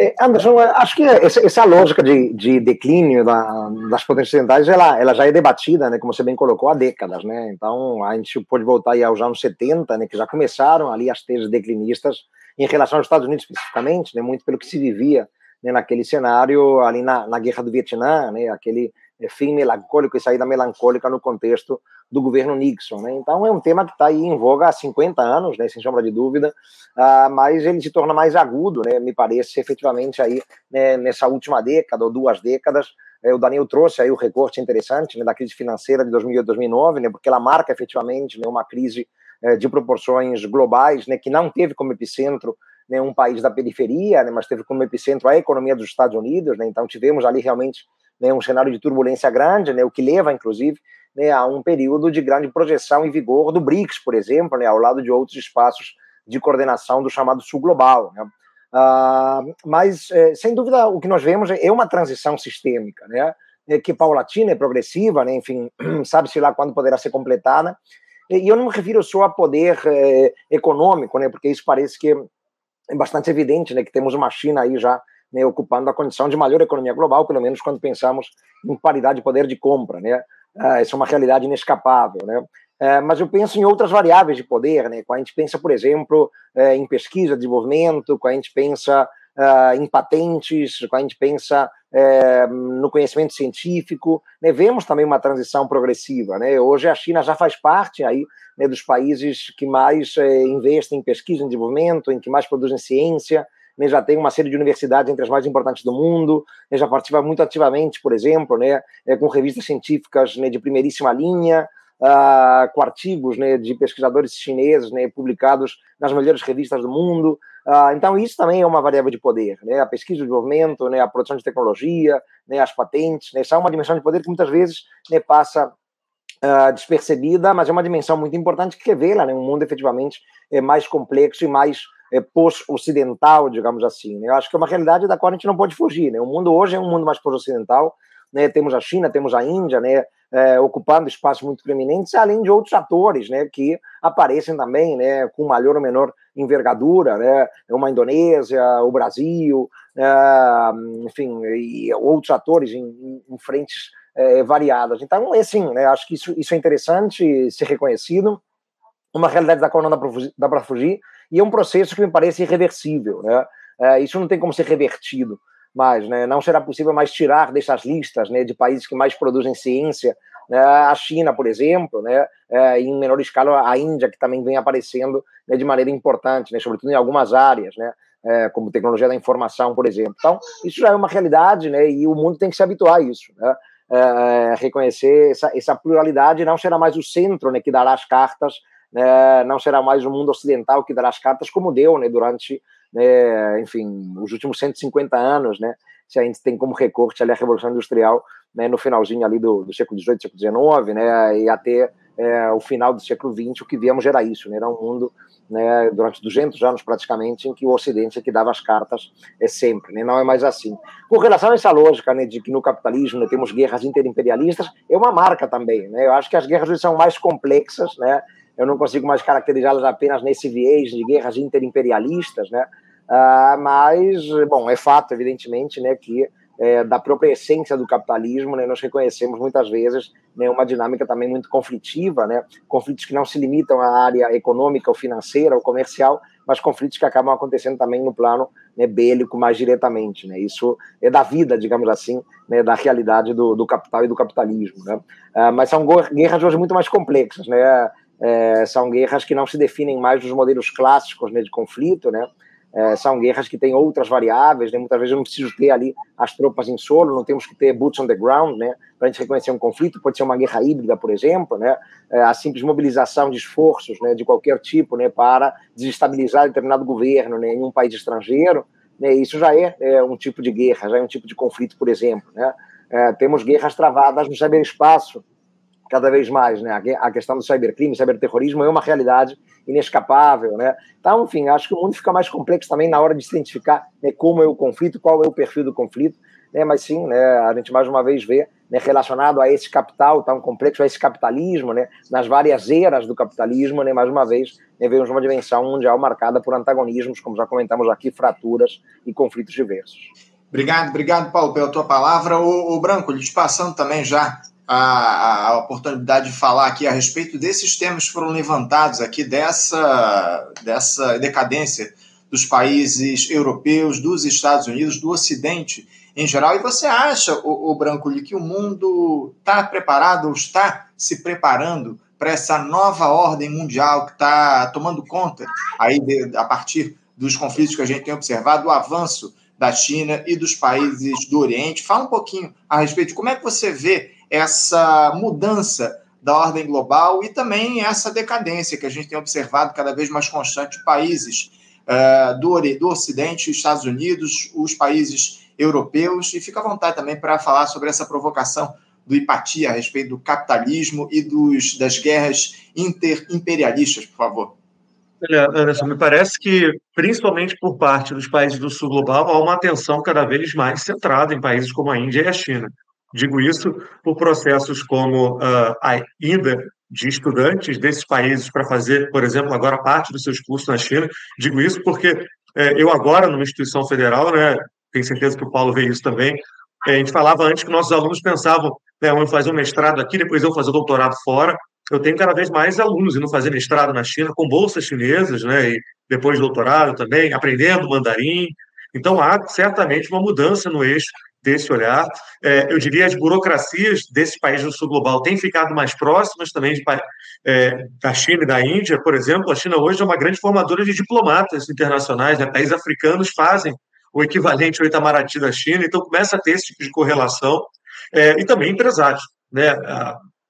É, Anderson, acho que essa, lógica de, de declínio da, das potências ocidentais, ela, ela já é debatida, né, como você bem colocou, há décadas, né? Então, a gente pode voltar aí aos anos 70, né, que já começaram ali as teses declinistas em relação aos Estados Unidos especificamente, né, muito pelo que se vivia né, naquele cenário ali na, na guerra do Vietnã, né, aquele fim melancólico e saída melancólica no contexto do governo Nixon. Né? Então é um tema que está aí em voga há 50 anos, né, sem sombra de dúvida, uh, mas ele se torna mais agudo, né, me parece, efetivamente, aí, né, nessa última década ou duas décadas. É, o Daniel trouxe aí o recorte interessante né, da crise financeira de 2008 2009, né, porque ela marca efetivamente né, uma crise é, de proporções globais, né, que não teve como epicentro né, um país da periferia, né, mas teve como epicentro a economia dos Estados Unidos. Né, então tivemos ali realmente né, um cenário de turbulência grande, né, o que leva, inclusive, né, a um período de grande projeção e vigor do BRICS, por exemplo, né, ao lado de outros espaços de coordenação do chamado Sul Global. Né. Uh, mas, é, sem dúvida, o que nós vemos é uma transição sistêmica, né, é, que paulatina, é progressiva, né, enfim, sabe-se lá quando poderá ser completada. E eu não me refiro só a poder é, econômico, né, porque isso parece que é bastante evidente, né, que temos uma China aí já né, ocupando a condição de maior economia global, pelo menos quando pensamos em paridade de poder de compra, né? Ah, essa é uma realidade inescapável, né? É, mas eu penso em outras variáveis de poder, né? Quando a gente pensa, por exemplo, é, em pesquisa, desenvolvimento, quando a gente pensa uh, em patentes, quando a gente pensa é, no conhecimento científico, né? vemos também uma transição progressiva, né? Hoje a China já faz parte aí né, dos países que mais é, investem em pesquisa, em desenvolvimento, em que mais produzem ciência, né, já tem uma série de universidades entre as mais importantes do mundo, né, já participa muito ativamente, por exemplo, né, é, com revistas científicas né, de primeiríssima linha, uh, com artigos né, de pesquisadores chineses né, publicados nas melhores revistas do mundo. Uh, então, isso também é uma variável de poder. Né? A pesquisa, o desenvolvimento, né, a produção de tecnologia, né, as patentes, né, são uma dimensão de poder que muitas vezes né, passa uh, despercebida, mas é uma dimensão muito importante que revela né, um mundo efetivamente é, mais complexo e mais é, pós-ocidental, digamos assim. Né? Eu acho que é uma realidade da qual a gente não pode fugir. Né? O mundo hoje é um mundo mais pós-ocidental, né? temos a China, temos a Índia, né? É, ocupando espaços muito preeminentes, além de outros atores né? que aparecem também né? com maior ou menor envergadura, né? uma Indonésia, o Brasil, é, enfim, e outros atores em, em frentes é, variadas. Então, é assim, né? acho que isso, isso é interessante ser reconhecido, uma realidade da qual não dá para fugir, e é um processo que me parece irreversível. Né? É, isso não tem como ser revertido mais, né? Não será possível mais tirar dessas listas, né, de países que mais produzem ciência, né, a China, por exemplo, né, é, em menor escala a Índia, que também vem aparecendo né, de maneira importante, né, sobretudo em algumas áreas, né, é, como tecnologia da informação, por exemplo. Então, isso já é uma realidade, né, e o mundo tem que se habituar a isso, né, reconhecer essa, essa pluralidade, não será mais o centro né, que dará as cartas, né, não será mais o mundo ocidental que dará as cartas, como deu né, durante né, enfim, os últimos 150 anos, né, se a gente tem como recorte ali a Revolução Industrial, né, no finalzinho ali do, do século XVIII, século XIX, né, e até é, o final do século XX, o que viemos era isso, né, era um mundo né, durante 200 anos praticamente, em que o Ocidente é que dava as cartas é sempre, né, não é mais assim. Com relação a essa lógica né, de que no capitalismo né, temos guerras interimperialistas, é uma marca também. Né, eu acho que as guerras são mais complexas, né, eu não consigo mais caracterizá-las apenas nesse viés de guerras interimperialistas, né? Uh, mas, bom, é fato, evidentemente, né, que é, da própria essência do capitalismo, né, nós reconhecemos muitas vezes né, uma dinâmica também muito conflitiva, né, conflitos que não se limitam à área econômica ou financeira ou comercial, mas conflitos que acabam acontecendo também no plano né, bélico mais diretamente. Né, isso é da vida, digamos assim, né, da realidade do, do capital e do capitalismo. Né, uh, mas são guerras hoje muito mais complexas, né, é, são guerras que não se definem mais dos modelos clássicos né, de conflito, né? É, são guerras que têm outras variáveis, né? muitas vezes eu não preciso ter ali as tropas em solo, não temos que ter boots on the ground, né? para a gente reconhecer um conflito, pode ser uma guerra híbrida, por exemplo, né? É, a simples mobilização de esforços né, de qualquer tipo né, para desestabilizar determinado governo né, em um país estrangeiro, né, isso já é, é, um tipo de guerra, já é um tipo de conflito, por exemplo. Né? Temos guerras travadas no cyberespaço, cada vez mais, né? A questão do cybercrime, cyberterrorismo é uma realidade inescapável, né? Então, enfim, acho que o mundo fica mais complexo também na hora de se identificar né, como é o conflito, qual é o perfil do conflito, né? Mas sim, né? A gente mais uma vez vê né, relacionado a esse capital tão complexo, a esse capitalismo, né? Nas várias eras do capitalismo, né? Mais uma vez, né, vemos uma dimensão mundial marcada por antagonismos, como já comentamos aqui, fraturas e conflitos diversos. Obrigado, obrigado, Paulo, pela tua palavra. O, o Branco, lhes passando também já a, a, oportunidade de falar aqui a respeito desses temas que foram levantados aqui, dessa, dessa decadência dos países europeus, dos Estados Unidos, do Ocidente em geral. E você acha, o, o Branco, que o mundo está preparado ou está se preparando para essa nova ordem mundial que está tomando conta aí de, a partir dos conflitos que a gente tem observado, o avanço da China e dos países do Oriente. Fala um pouquinho a respeito de como é que você vê essa mudança da ordem global e também essa decadência que a gente tem observado cada vez mais constante países uh, do, do Ocidente, Estados Unidos, os países europeus, e fica à vontade também para falar sobre essa provocação do Ipati a respeito do capitalismo e dos, das guerras interimperialistas, por favor. Olha, Anderson, me parece que, principalmente por parte dos países do sul global, há uma atenção cada vez mais centrada em países como a Índia e a China. Digo isso por processos como uh, a ida de estudantes desses países para fazer, por exemplo, agora parte dos seus cursos na China. Digo isso porque é, eu agora, numa instituição federal, né, tenho certeza que o Paulo vê isso também, é, a gente falava antes que nossos alunos pensavam, né, eu fazer um mestrado aqui, depois eu fazer doutorado fora. Eu tenho cada vez mais alunos indo fazer mestrado na China com bolsas chinesas, né, e depois doutorado também, aprendendo mandarim. Então há certamente uma mudança no eixo desse olhar. É, eu diria as burocracias desses países do sul global têm ficado mais próximas também de, é, da China e da Índia, por exemplo. A China hoje é uma grande formadora de diplomatas internacionais, né? países africanos fazem o equivalente ao Itamaraty da China, então começa a ter esse tipo de correlação, é, e também empresários. Né?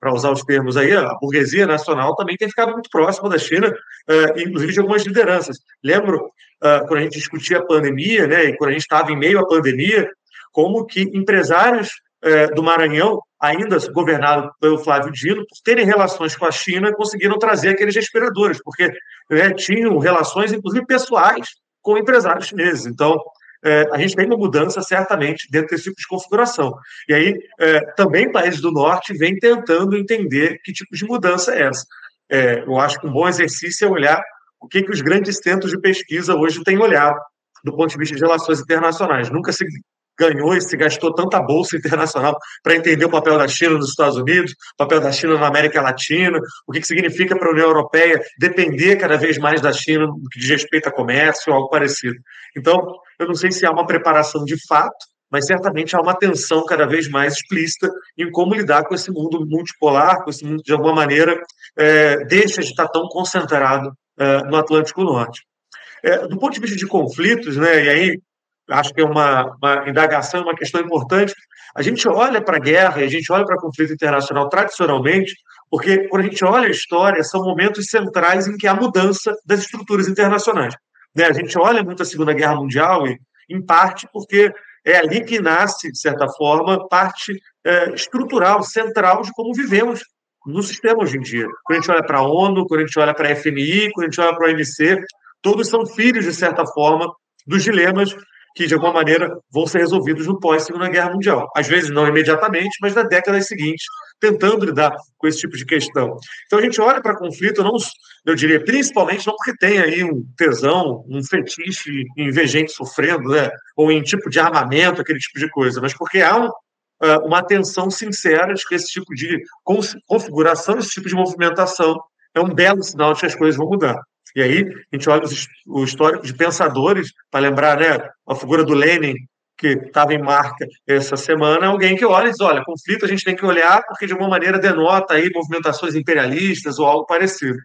Para usar os termos aí, a burguesia nacional também tem ficado muito próxima da China, é, inclusive de algumas lideranças. Lembro uh, quando a gente discutia a pandemia, né, e quando a gente estava em meio à pandemia, como que empresários uh, do Maranhão, ainda governado pelo Flávio Dino, por terem relações com a China, conseguiram trazer aqueles respiradores, porque né, tinham relações, inclusive pessoais, com empresários chineses. Então, é, a gente tem uma mudança certamente dentro desse tipo de configuração. E aí, é, também países do norte vêm tentando entender que tipo de mudança é essa. É, eu acho que um bom exercício é olhar o que, que os grandes centros de pesquisa hoje têm olhado do ponto de vista de relações internacionais. Nunca se ganhou e se gastou tanta bolsa internacional para entender o papel da China nos Estados Unidos, o papel da China na América Latina, o que, que significa para a União Europeia depender cada vez mais da China no que diz respeito a comércio ou algo parecido. Então, eu não sei se há uma preparação de fato, mas certamente há uma tensão cada vez mais explícita em como lidar com esse mundo multipolar, com esse mundo, de alguma maneira, é, deixa de estar tão concentrado é, no Atlântico Norte. É, do ponto de vista de conflitos, né, e aí acho que é uma, uma indagação, uma questão importante, a gente olha para a guerra, a gente olha para conflito internacional tradicionalmente, porque quando a gente olha a história, são momentos centrais em que há mudança das estruturas internacionais. Né? A gente olha muito a Segunda Guerra Mundial, e, em parte porque é ali que nasce, de certa forma, parte é, estrutural, central de como vivemos no sistema hoje em dia. Quando a gente olha para a ONU, quando a gente olha para a FMI, quando a gente olha para a OMC, todos são filhos, de certa forma, dos dilemas que, de alguma maneira, vão ser resolvidos no pós-Segunda Guerra Mundial. Às vezes não imediatamente, mas nas décadas seguintes, tentando lidar com esse tipo de questão. Então a gente olha para conflito, não, eu diria, principalmente não porque tem aí um tesão, um fetiche em ver gente sofrendo, né? ou em tipo de armamento, aquele tipo de coisa, mas porque há um, ah, uma atenção sincera de que esse tipo de configuração, esse tipo de movimentação é um belo sinal de que as coisas vão mudar. E aí a gente olha o histórico de pensadores, para lembrar né, a figura do Lenin, que estava em marca essa semana, alguém que olha e diz, olha, conflito a gente tem que olhar porque de alguma maneira denota aí movimentações imperialistas ou algo parecido.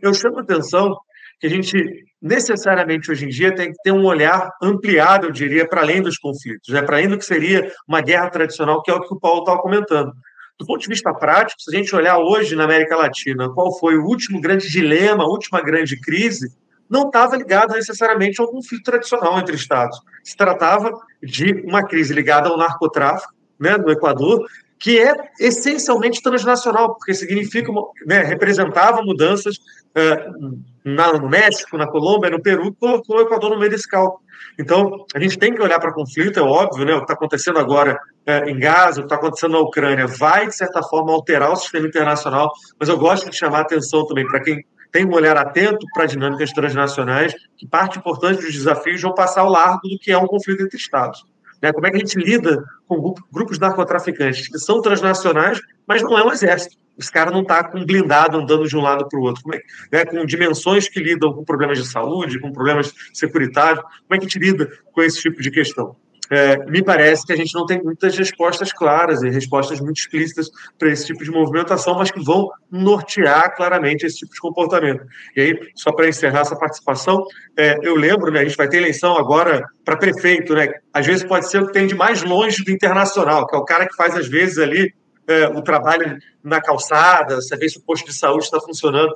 Eu chamo a atenção que a gente necessariamente hoje em dia tem que ter um olhar ampliado, eu diria, para além dos conflitos, né? para além do que seria uma guerra tradicional, que é o que o Paulo estava comentando. Do ponto de vista prático, se a gente olhar hoje na América Latina, qual foi o último grande dilema, a última grande crise, não estava ligada necessariamente ao conflito tradicional entre Estados. Se tratava de uma crise ligada ao narcotráfico, né, no Equador, que é essencialmente transnacional, porque significa, né, representava mudanças uh, na, no México, na Colômbia, no Peru, colocou o Equador no meio desse cálculo. Então, a gente tem que olhar para o conflito, é óbvio, né, o que está acontecendo agora uh, em Gaza, o que está acontecendo na Ucrânia, vai, de certa forma, alterar o sistema internacional, mas eu gosto de chamar a atenção também para quem tem um olhar atento para dinâmicas transnacionais, que parte importante dos desafios vão passar ao largo do que é um conflito entre Estados. Né? Como é que a gente lida com grupos narcotraficantes que são transnacionais, mas não é um exército? Os caras não estão tá com blindado andando de um lado para o outro, é, né? com dimensões que lidam com problemas de saúde, com problemas securitários. Como é que a gente lida com esse tipo de questão? É, me parece que a gente não tem muitas respostas claras e respostas muito explícitas para esse tipo de movimentação, mas que vão nortear claramente esse tipo de comportamento. E aí, só para encerrar essa participação, é, eu lembro, né, a gente vai ter eleição agora para prefeito, né? Às vezes pode ser o que tem de mais longe do internacional, que é o cara que faz, às vezes, ali é, o trabalho na calçada, saber se o posto de saúde está funcionando.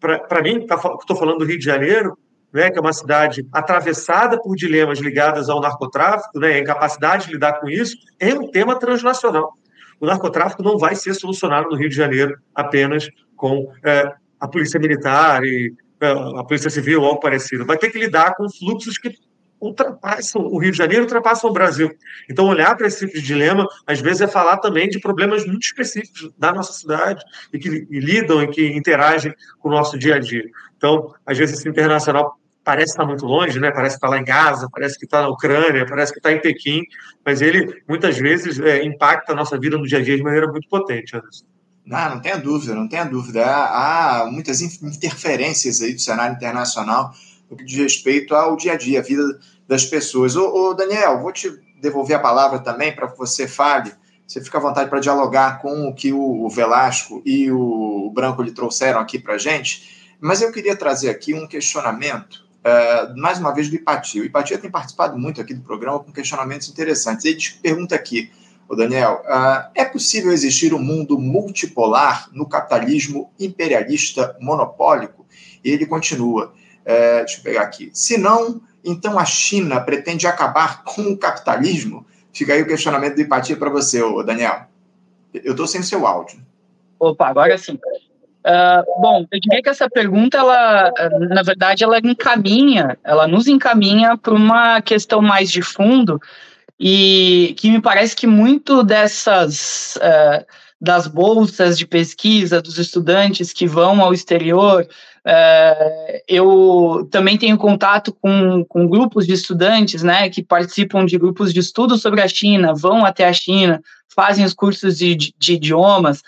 Para mim, tá, estou falando do Rio de Janeiro, né, que é uma cidade atravessada por dilemas ligados ao narcotráfico, né, a incapacidade de lidar com isso, é um tema transnacional. O narcotráfico não vai ser solucionado no Rio de Janeiro apenas com é, a polícia militar e é, a polícia civil ou algo parecido. Vai ter que lidar com fluxos que ultrapassam o Rio de Janeiro, ultrapassam o Brasil. Então, olhar para esse tipo de dilema, às vezes, é falar também de problemas muito específicos da nossa cidade e que e lidam e que interagem com o nosso dia a dia. Então, às vezes, esse internacional parece estar muito longe, né? Parece estar lá em Gaza, parece que está na Ucrânia, parece que está em Pequim, mas ele muitas vezes é, impacta a nossa vida no dia a dia de maneira muito potente, Anderson. Não, não tenha dúvida, não tenha dúvida. Há, há muitas interferências aí do cenário internacional no que diz respeito ao dia a dia, a vida das pessoas. Ô Daniel, vou te devolver a palavra também para que você fale. Você fica à vontade para dialogar com o que o Velasco e o Branco lhe trouxeram aqui para a gente. Mas eu queria trazer aqui um questionamento, uh, mais uma vez, do Ipatia. O Ipatia tem participado muito aqui do programa com questionamentos interessantes. Ele pergunta aqui, o Daniel, uh, é possível existir um mundo multipolar no capitalismo imperialista monopólico? E ele continua, uh, deixa eu pegar aqui. Se não, então a China pretende acabar com o capitalismo? Fica aí o questionamento do Ipatia para você, Daniel. Eu estou sem seu áudio. Opa, agora sim. Uh, bom, eu diria que essa pergunta, ela, na verdade, ela encaminha, ela nos encaminha para uma questão mais de fundo, e que me parece que muito dessas uh, das bolsas de pesquisa dos estudantes que vão ao exterior, uh, eu também tenho contato com, com grupos de estudantes, né, que participam de grupos de estudo sobre a China, vão até a China, fazem os cursos de, de, de idiomas.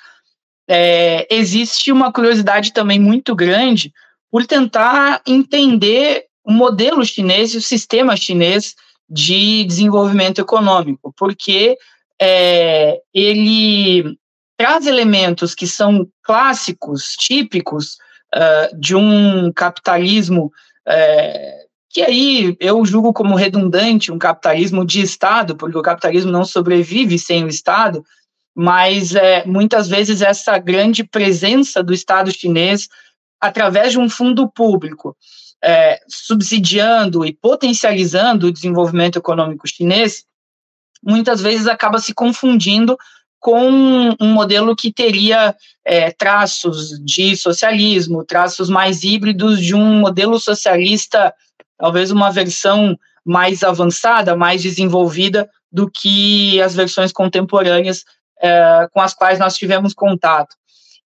É, existe uma curiosidade também muito grande por tentar entender o modelo chinês e o sistema chinês de desenvolvimento econômico, porque é, ele traz elementos que são clássicos, típicos uh, de um capitalismo uh, que aí eu julgo como redundante, um capitalismo de Estado, porque o capitalismo não sobrevive sem o Estado, mas é, muitas vezes essa grande presença do Estado chinês através de um fundo público é, subsidiando e potencializando o desenvolvimento econômico chinês, muitas vezes acaba se confundindo com um modelo que teria é, traços de socialismo, traços mais híbridos de um modelo socialista, talvez uma versão mais avançada, mais desenvolvida do que as versões contemporâneas é, com as quais nós tivemos contato.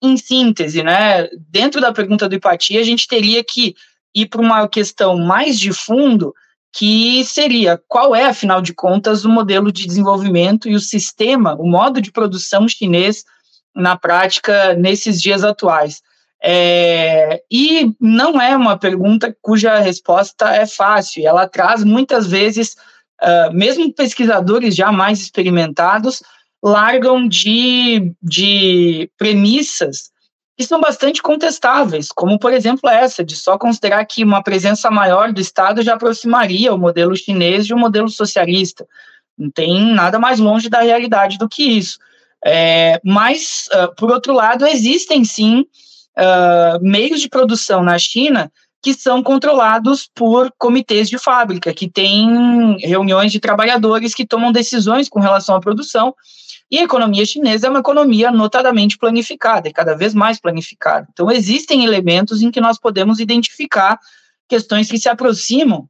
Em síntese, né, dentro da pergunta do empatia, a gente teria que ir para uma questão mais de fundo, que seria qual é, afinal de contas, o modelo de desenvolvimento e o sistema, o modo de produção chinês na prática nesses dias atuais. É, e não é uma pergunta cuja resposta é fácil, ela traz muitas vezes, uh, mesmo pesquisadores já mais experimentados, largam de, de premissas que são bastante contestáveis, como, por exemplo, essa, de só considerar que uma presença maior do Estado já aproximaria o modelo chinês de um modelo socialista. Não tem nada mais longe da realidade do que isso. É, mas, uh, por outro lado, existem sim uh, meios de produção na China que são controlados por comitês de fábrica, que têm reuniões de trabalhadores que tomam decisões com relação à produção e a economia chinesa é uma economia notadamente planificada, e cada vez mais planificada. Então, existem elementos em que nós podemos identificar questões que se aproximam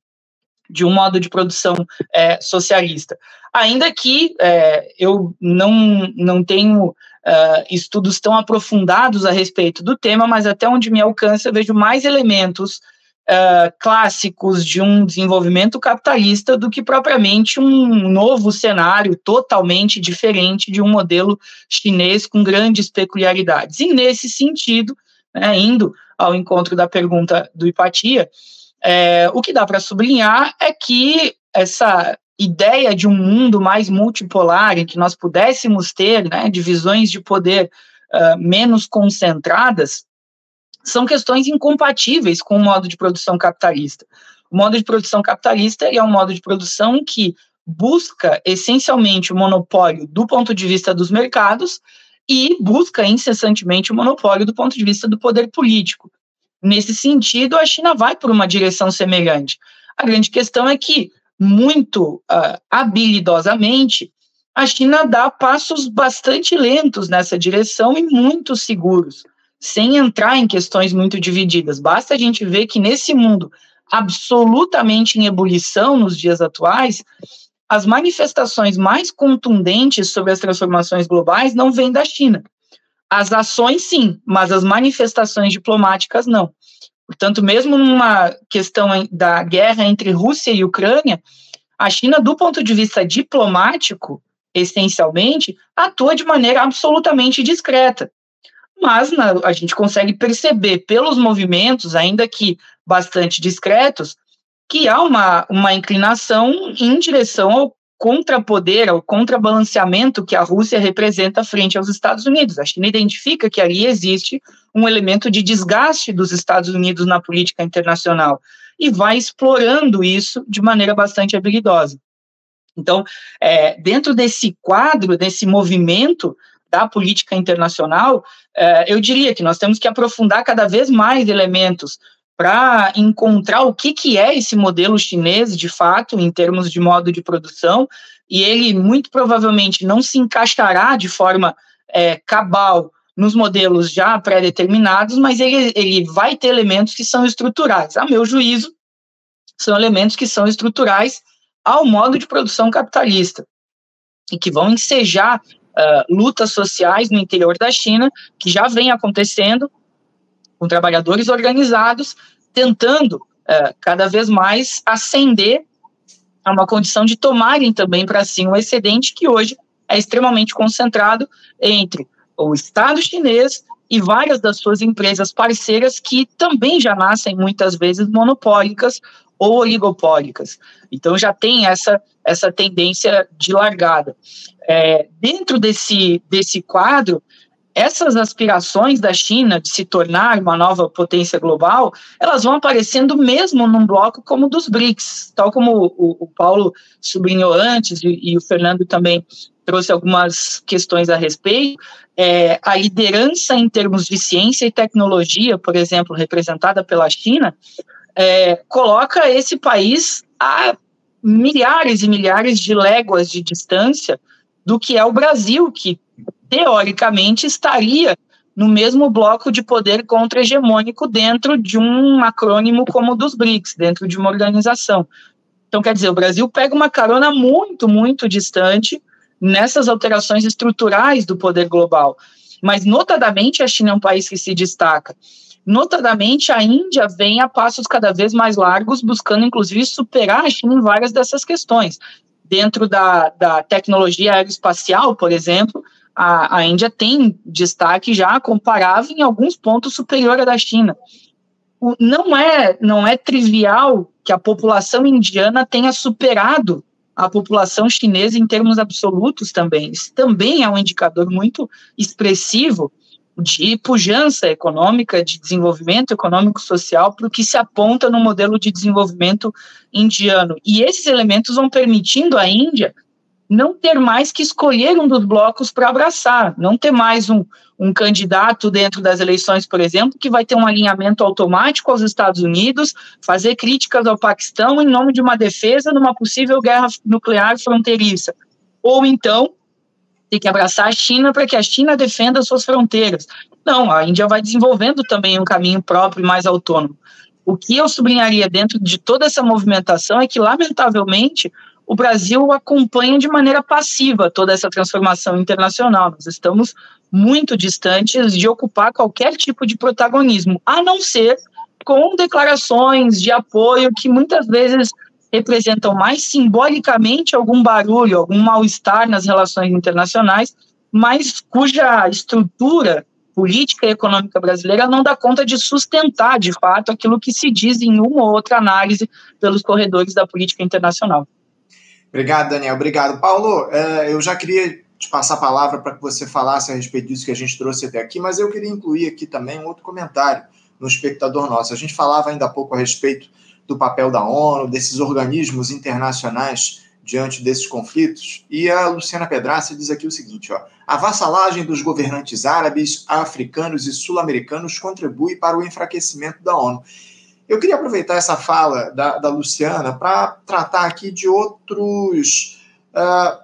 de um modo de produção é, socialista. Ainda que é, eu não, não tenho Uh, estudos tão aprofundados a respeito do tema, mas até onde me alcança, eu vejo mais elementos uh, clássicos de um desenvolvimento capitalista do que propriamente um novo cenário totalmente diferente de um modelo chinês com grandes peculiaridades. E nesse sentido, né, indo ao encontro da pergunta do Ipatia, é, o que dá para sublinhar é que essa ideia de um mundo mais multipolar, em que nós pudéssemos ter né, divisões de poder uh, menos concentradas, são questões incompatíveis com o modo de produção capitalista. O modo de produção capitalista é um modo de produção que busca essencialmente o monopólio do ponto de vista dos mercados e busca incessantemente o monopólio do ponto de vista do poder político. Nesse sentido, a China vai por uma direção semelhante. A grande questão é que, muito uh, habilidosamente, a China dá passos bastante lentos nessa direção e muito seguros sem entrar em questões muito divididas. Basta a gente ver que nesse mundo absolutamente em ebulição nos dias atuais, as manifestações mais contundentes sobre as transformações globais não vêm da China. As ações, sim, mas as manifestações diplomáticas, não. Portanto, mesmo numa questão da guerra entre Rússia e Ucrânia, a China, do ponto de vista diplomático, essencialmente, atua de maneira absolutamente discreta mas na, a gente consegue perceber pelos movimentos, ainda que bastante discretos, que há uma, uma inclinação em direção ao contrapoder, ao contrabalanceamento que a Rússia representa frente aos Estados Unidos. A China identifica que ali existe um elemento de desgaste dos Estados Unidos na política internacional e vai explorando isso de maneira bastante habilidosa. Então, é, dentro desse quadro, desse movimento da política internacional, é, eu diria que nós temos que aprofundar cada vez mais elementos para encontrar o que, que é esse modelo chinês, de fato, em termos de modo de produção, e ele muito provavelmente não se encaixará de forma é, cabal nos modelos já pré-determinados, mas ele, ele vai ter elementos que são estruturais. A meu juízo, são elementos que são estruturais ao modo de produção capitalista e que vão ensejar uh, lutas sociais no interior da China, que já vem acontecendo, com trabalhadores organizados tentando uh, cada vez mais ascender a uma condição de tomarem também para si um excedente que hoje é extremamente concentrado entre o Estado chinês e várias das suas empresas parceiras que também já nascem muitas vezes monopólicas ou oligopólicas. Então já tem essa, essa tendência de largada. É, dentro desse, desse quadro, essas aspirações da China de se tornar uma nova potência global, elas vão aparecendo mesmo num bloco como o dos BRICS, tal como o, o Paulo sublinhou antes e, e, o Fernando também trouxe algumas questões a respeito. É, a liderança em termos de ciência e tecnologia, por exemplo, representada pela China, é, coloca esse país a milhares e milhares de léguas de distância do que é o Brasil, que teoricamente, estaria no mesmo bloco de poder contra-hegemônico dentro de um acrônimo como o dos BRICS, dentro de uma organização. Então, quer dizer, o Brasil pega uma carona muito, muito distante nessas alterações estruturais do poder global. Mas, notadamente, a China é um país que se destaca. Notadamente, a Índia vem a passos cada vez mais largos, buscando, inclusive, superar a China em várias dessas questões. Dentro da, da tecnologia aeroespacial, por exemplo, a, a Índia tem destaque já comparável em alguns pontos superior à da China. O, não é não é trivial que a população indiana tenha superado a população chinesa em termos absolutos também. Isso também é um indicador muito expressivo de pujança econômica, de desenvolvimento econômico-social para o que se aponta no modelo de desenvolvimento indiano. E esses elementos vão permitindo à Índia não ter mais que escolher um dos blocos para abraçar, não ter mais um, um candidato dentro das eleições, por exemplo, que vai ter um alinhamento automático aos Estados Unidos, fazer críticas ao Paquistão em nome de uma defesa numa possível guerra nuclear fronteiriça. Ou então, ter que abraçar a China para que a China defenda suas fronteiras. Não, a Índia vai desenvolvendo também um caminho próprio e mais autônomo. O que eu sublinharia dentro de toda essa movimentação é que, lamentavelmente, o Brasil acompanha de maneira passiva toda essa transformação internacional. Nós estamos muito distantes de ocupar qualquer tipo de protagonismo, a não ser com declarações de apoio que muitas vezes representam mais simbolicamente algum barulho, algum mal-estar nas relações internacionais, mas cuja estrutura política e econômica brasileira não dá conta de sustentar, de fato, aquilo que se diz em uma ou outra análise pelos corredores da política internacional. Obrigado, Daniel. Obrigado. Paulo, é, eu já queria te passar a palavra para que você falasse a respeito disso que a gente trouxe até aqui, mas eu queria incluir aqui também um outro comentário no espectador nosso. A gente falava ainda há pouco a respeito do papel da ONU, desses organismos internacionais diante desses conflitos, e a Luciana Pedraça diz aqui o seguinte: ó, a vassalagem dos governantes árabes, africanos e sul-americanos contribui para o enfraquecimento da ONU. Eu queria aproveitar essa fala da, da Luciana para tratar aqui de outros, uh,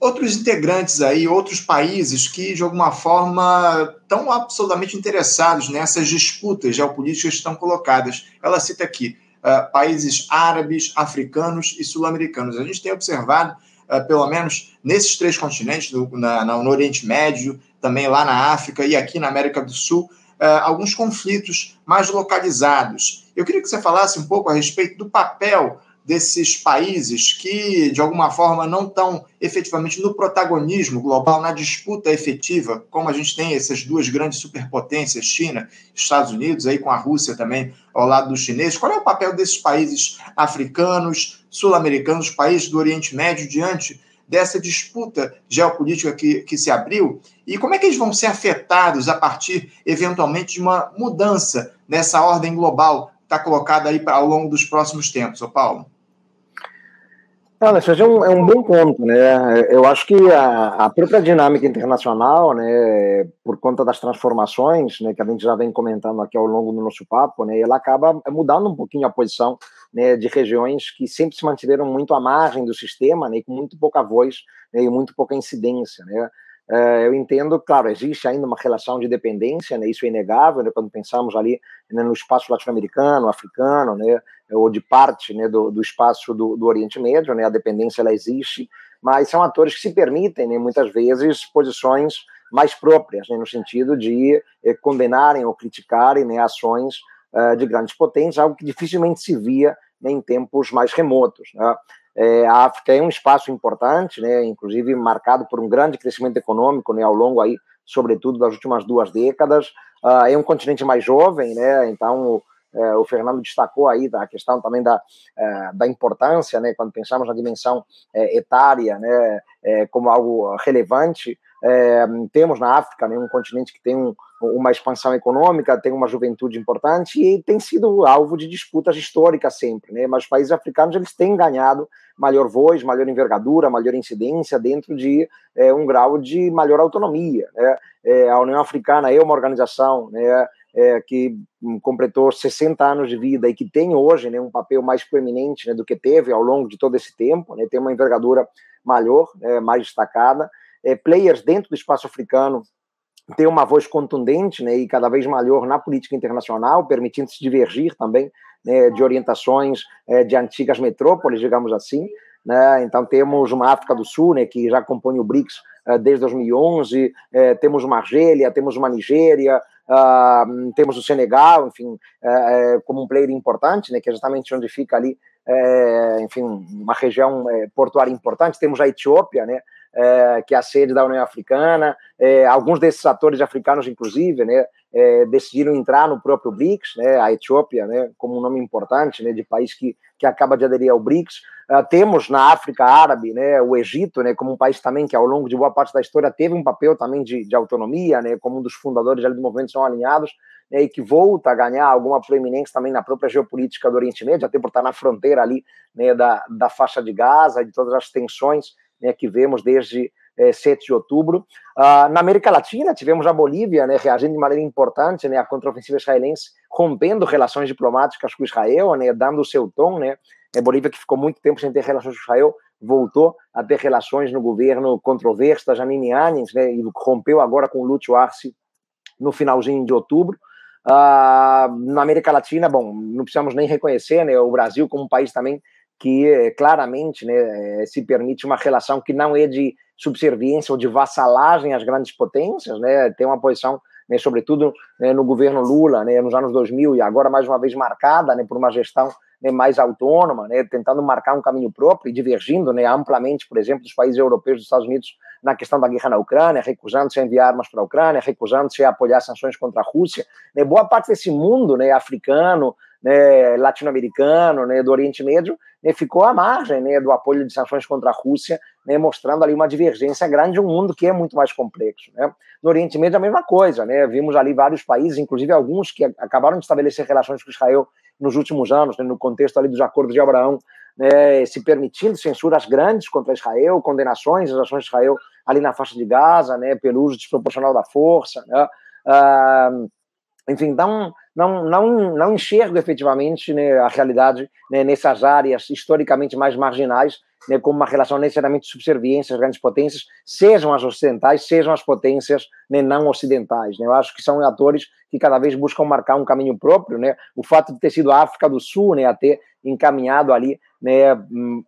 outros integrantes aí, outros países que, de alguma forma, estão absolutamente interessados nessas disputas geopolíticas que estão colocadas. Ela cita aqui uh, países árabes, africanos e sul-americanos. A gente tem observado, uh, pelo menos nesses três continentes, no, na, no Oriente Médio, também lá na África e aqui na América do Sul, uh, alguns conflitos mais localizados. Eu queria que você falasse um pouco a respeito do papel desses países que, de alguma forma, não estão efetivamente no protagonismo global, na disputa efetiva, como a gente tem essas duas grandes superpotências, China Estados Unidos, aí com a Rússia também ao lado dos chineses. Qual é o papel desses países africanos, sul-americanos, países do Oriente Médio, diante dessa disputa geopolítica que, que se abriu? E como é que eles vão ser afetados a partir, eventualmente, de uma mudança nessa ordem global que está colocada aí ao longo dos próximos tempos, ô Paulo? Não, isso é um, é um bom ponto, né? Eu acho que a, a, própria dinâmica internacional, né, por conta das transformações, né, que a gente já vem comentando aqui ao longo do nosso papo, né, ela acaba mudando um pouquinho a posição né, de regiões que sempre se mantiveram muito à margem do sistema, né, com muito pouca voz né, e muito pouca incidência, né? É, eu entendo, claro, existe ainda uma relação de dependência, né, isso é inegável, né, quando pensamos ali né, no espaço latino-americano, africano, né, ou de parte né, do, do espaço do, do, Oriente Médio, né, a dependência ela existe, mas são atores que se permitem, né, muitas vezes, posições mais próprias, né, no sentido de eh, condenarem ou criticarem né, ações uh, de grandes potências, algo que dificilmente se via né, em tempos mais remotos. Né? É, a África é um espaço importante, né, inclusive marcado por um grande crescimento econômico né, ao longo aí, sobretudo das últimas duas décadas. Uh, é um continente mais jovem, né, então é, o Fernando destacou aí a questão também da, é, da importância, né, quando pensamos na dimensão é, etária, né, como algo relevante. Temos na África né, um continente que tem um, uma expansão econômica, tem uma juventude importante e tem sido alvo de disputas históricas sempre, né? Mas os países africanos eles têm ganhado maior voz, maior envergadura, maior incidência dentro de é, um grau de maior autonomia. Né? É, a União Africana é uma organização né, é, que completou 60 anos de vida e que tem hoje né, um papel mais proeminente né, do que teve ao longo de todo esse tempo, né, tem uma envergadura maior, né, mais destacada. É, players dentro do espaço africano têm uma voz contundente né, e cada vez maior na política internacional, permitindo se divergir também né, de orientações é, de antigas metrópoles, digamos assim. Né? Então, temos uma África do Sul, né, que já compõe o BRICS é, desde 2011, é, temos uma Argélia, temos uma Nigéria, uh, temos o Senegal, enfim, é, como um player importante, né, que é justamente onde fica ali, enfim, uma região portuária importante. Temos a Etiópia, né, é, que é a sede da União Africana. É, alguns desses atores africanos, inclusive, né, é, decidiram entrar no próprio BRICS, né, a Etiópia, né, como um nome importante né, de país que, que acaba de aderir ao BRICS. Uh, temos na África Árabe né, o Egito, né, como um país também que ao longo de boa parte da história teve um papel também de, de autonomia, né, como um dos fundadores do movimento são alinhados, né, e que volta a ganhar alguma proeminência também na própria geopolítica do Oriente Médio, até por estar na fronteira ali né, da, da faixa de Gaza, de todas as tensões né, que vemos desde é, 7 de outubro. Ah, na América Latina, tivemos a Bolívia né, reagindo de maneira importante né, à contraofensiva israelense, rompendo relações diplomáticas com Israel, né, dando o seu tom. Né. A Bolívia, que ficou muito tempo sem ter relações com Israel, voltou a ter relações no governo controverso da Janine Áñez, né, e rompeu agora com o Lúcio Arce no finalzinho de outubro. Ah, na América Latina, bom, não precisamos nem reconhecer né, o Brasil como um país também que eh, claramente né, eh, se permite uma relação que não é de subserviência ou de vassalagem às grandes potências, né, tem uma posição, né, sobretudo né, no governo Lula, né, nos anos 2000 e agora mais uma vez marcada né, por uma gestão mais autônoma, tentando marcar um caminho próprio e divergindo amplamente, por exemplo, dos países europeus dos Estados Unidos na questão da guerra na Ucrânia, recusando-se a enviar armas para a Ucrânia, recusando-se a apoiar sanções contra a Rússia. Boa parte desse mundo africano, né, latino-americano, né, do Oriente Médio, né, ficou à margem né, do apoio de sanções contra a Rússia, né, mostrando ali uma divergência grande, um mundo que é muito mais complexo. Né. No Oriente Médio, a mesma coisa. Vimos ali vários países, inclusive alguns que acabaram de estabelecer relações com Israel nos últimos anos, no contexto ali dos acordos de Abraão, se permitindo censuras grandes contra Israel, condenações às ações de Israel ali na faixa de Gaza, pelo uso desproporcional da força. Ah, enfim, então não, não, não enxergo efetivamente né, a realidade né, nessas áreas historicamente mais marginais né, como uma relação necessariamente de subserviência às grandes potências, sejam as ocidentais, sejam as potências né, não ocidentais. Né? Eu acho que são atores que cada vez buscam marcar um caminho próprio. Né? O fato de ter sido a África do Sul né, a ter encaminhado ali né,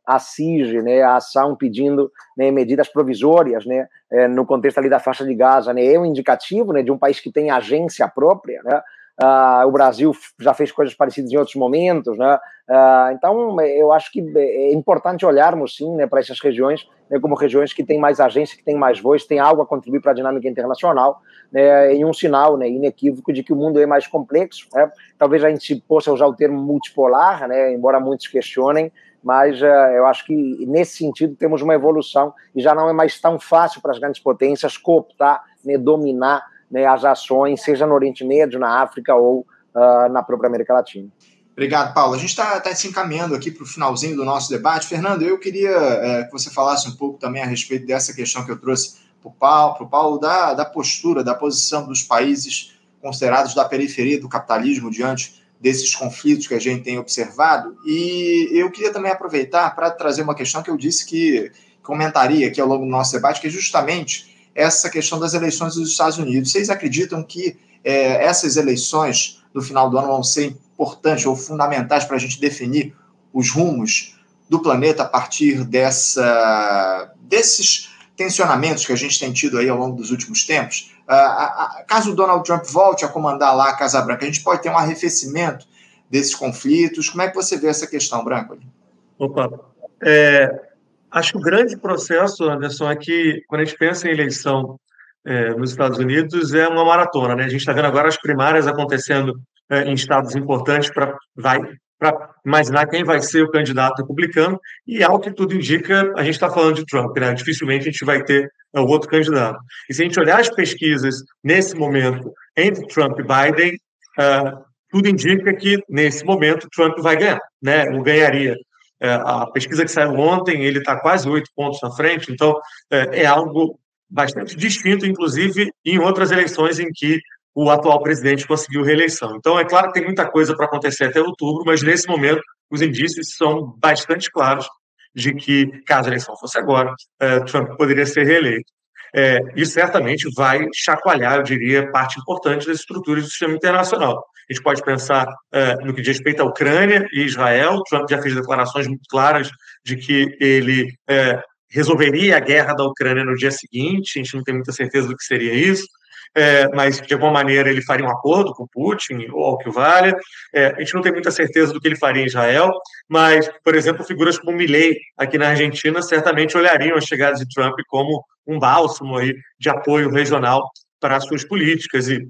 a SIG, né, a ação pedindo né, medidas provisórias né, é, no contexto ali da faixa de Gaza, né, é um indicativo né, de um país que tem agência própria, né, Uh, o Brasil já fez coisas parecidas em outros momentos, né? Uh, então, eu acho que é importante olharmos, sim, né, para essas regiões né, como regiões que têm mais agência, que têm mais voz, têm algo a contribuir para a dinâmica internacional, né, em um sinal né, inequívoco de que o mundo é mais complexo. Né? Talvez a gente possa usar o termo multipolar, né, embora muitos questionem, mas uh, eu acho que nesse sentido temos uma evolução e já não é mais tão fácil para as grandes potências cooptar, né, dominar né, as ações, seja no Oriente Médio, na África ou uh, na própria América Latina. Obrigado, Paulo. A gente está tá se encaminhando aqui para o finalzinho do nosso debate. Fernando, eu queria é, que você falasse um pouco também a respeito dessa questão que eu trouxe para o Paulo, Paulo da, da postura, da posição dos países considerados da periferia do capitalismo diante desses conflitos que a gente tem observado. E eu queria também aproveitar para trazer uma questão que eu disse que comentaria aqui ao longo do nosso debate, que é justamente essa questão das eleições dos Estados Unidos. Vocês acreditam que é, essas eleições no final do ano vão ser importantes ou fundamentais para a gente definir os rumos do planeta a partir dessa, desses tensionamentos que a gente tem tido aí ao longo dos últimos tempos? Uh, caso o Donald Trump volte a comandar lá a Casa Branca, a gente pode ter um arrefecimento desses conflitos? Como é que você vê essa questão, Branco? Opa, é, Acho que o grande processo, Anderson, é que quando a gente pensa em eleição é, nos Estados Unidos, é uma maratona. Né? A gente está vendo agora as primárias acontecendo é, em estados importantes para imaginar quem vai ser o candidato republicano, e ao que tudo indica, a gente está falando de Trump, né? dificilmente a gente vai ter é, o outro candidato. E se a gente olhar as pesquisas nesse momento entre Trump e Biden, uh, tudo indica que nesse momento Trump vai ganhar, né? Ou ganharia. É, a pesquisa que saiu ontem, ele está quase oito pontos na frente, então é, é algo bastante distinto, inclusive em outras eleições em que o atual presidente conseguiu reeleição. Então, é claro que tem muita coisa para acontecer até outubro, mas nesse momento os indícios são bastante claros de que, caso a eleição fosse agora, é, Trump poderia ser reeleito. É, isso certamente vai chacoalhar, eu diria, parte importante das estruturas do sistema internacional. A gente pode pensar é, no que diz respeito à Ucrânia e Israel. Trump já fez declarações muito claras de que ele é, resolveria a guerra da Ucrânia no dia seguinte. A gente não tem muita certeza do que seria isso. É, mas de alguma maneira ele faria um acordo com Putin, ou ao que valha. A gente não tem muita certeza do que ele faria em Israel, mas, por exemplo, figuras como Milley, aqui na Argentina, certamente olhariam a chegada de Trump como um bálsamo aí de apoio regional para as suas políticas. E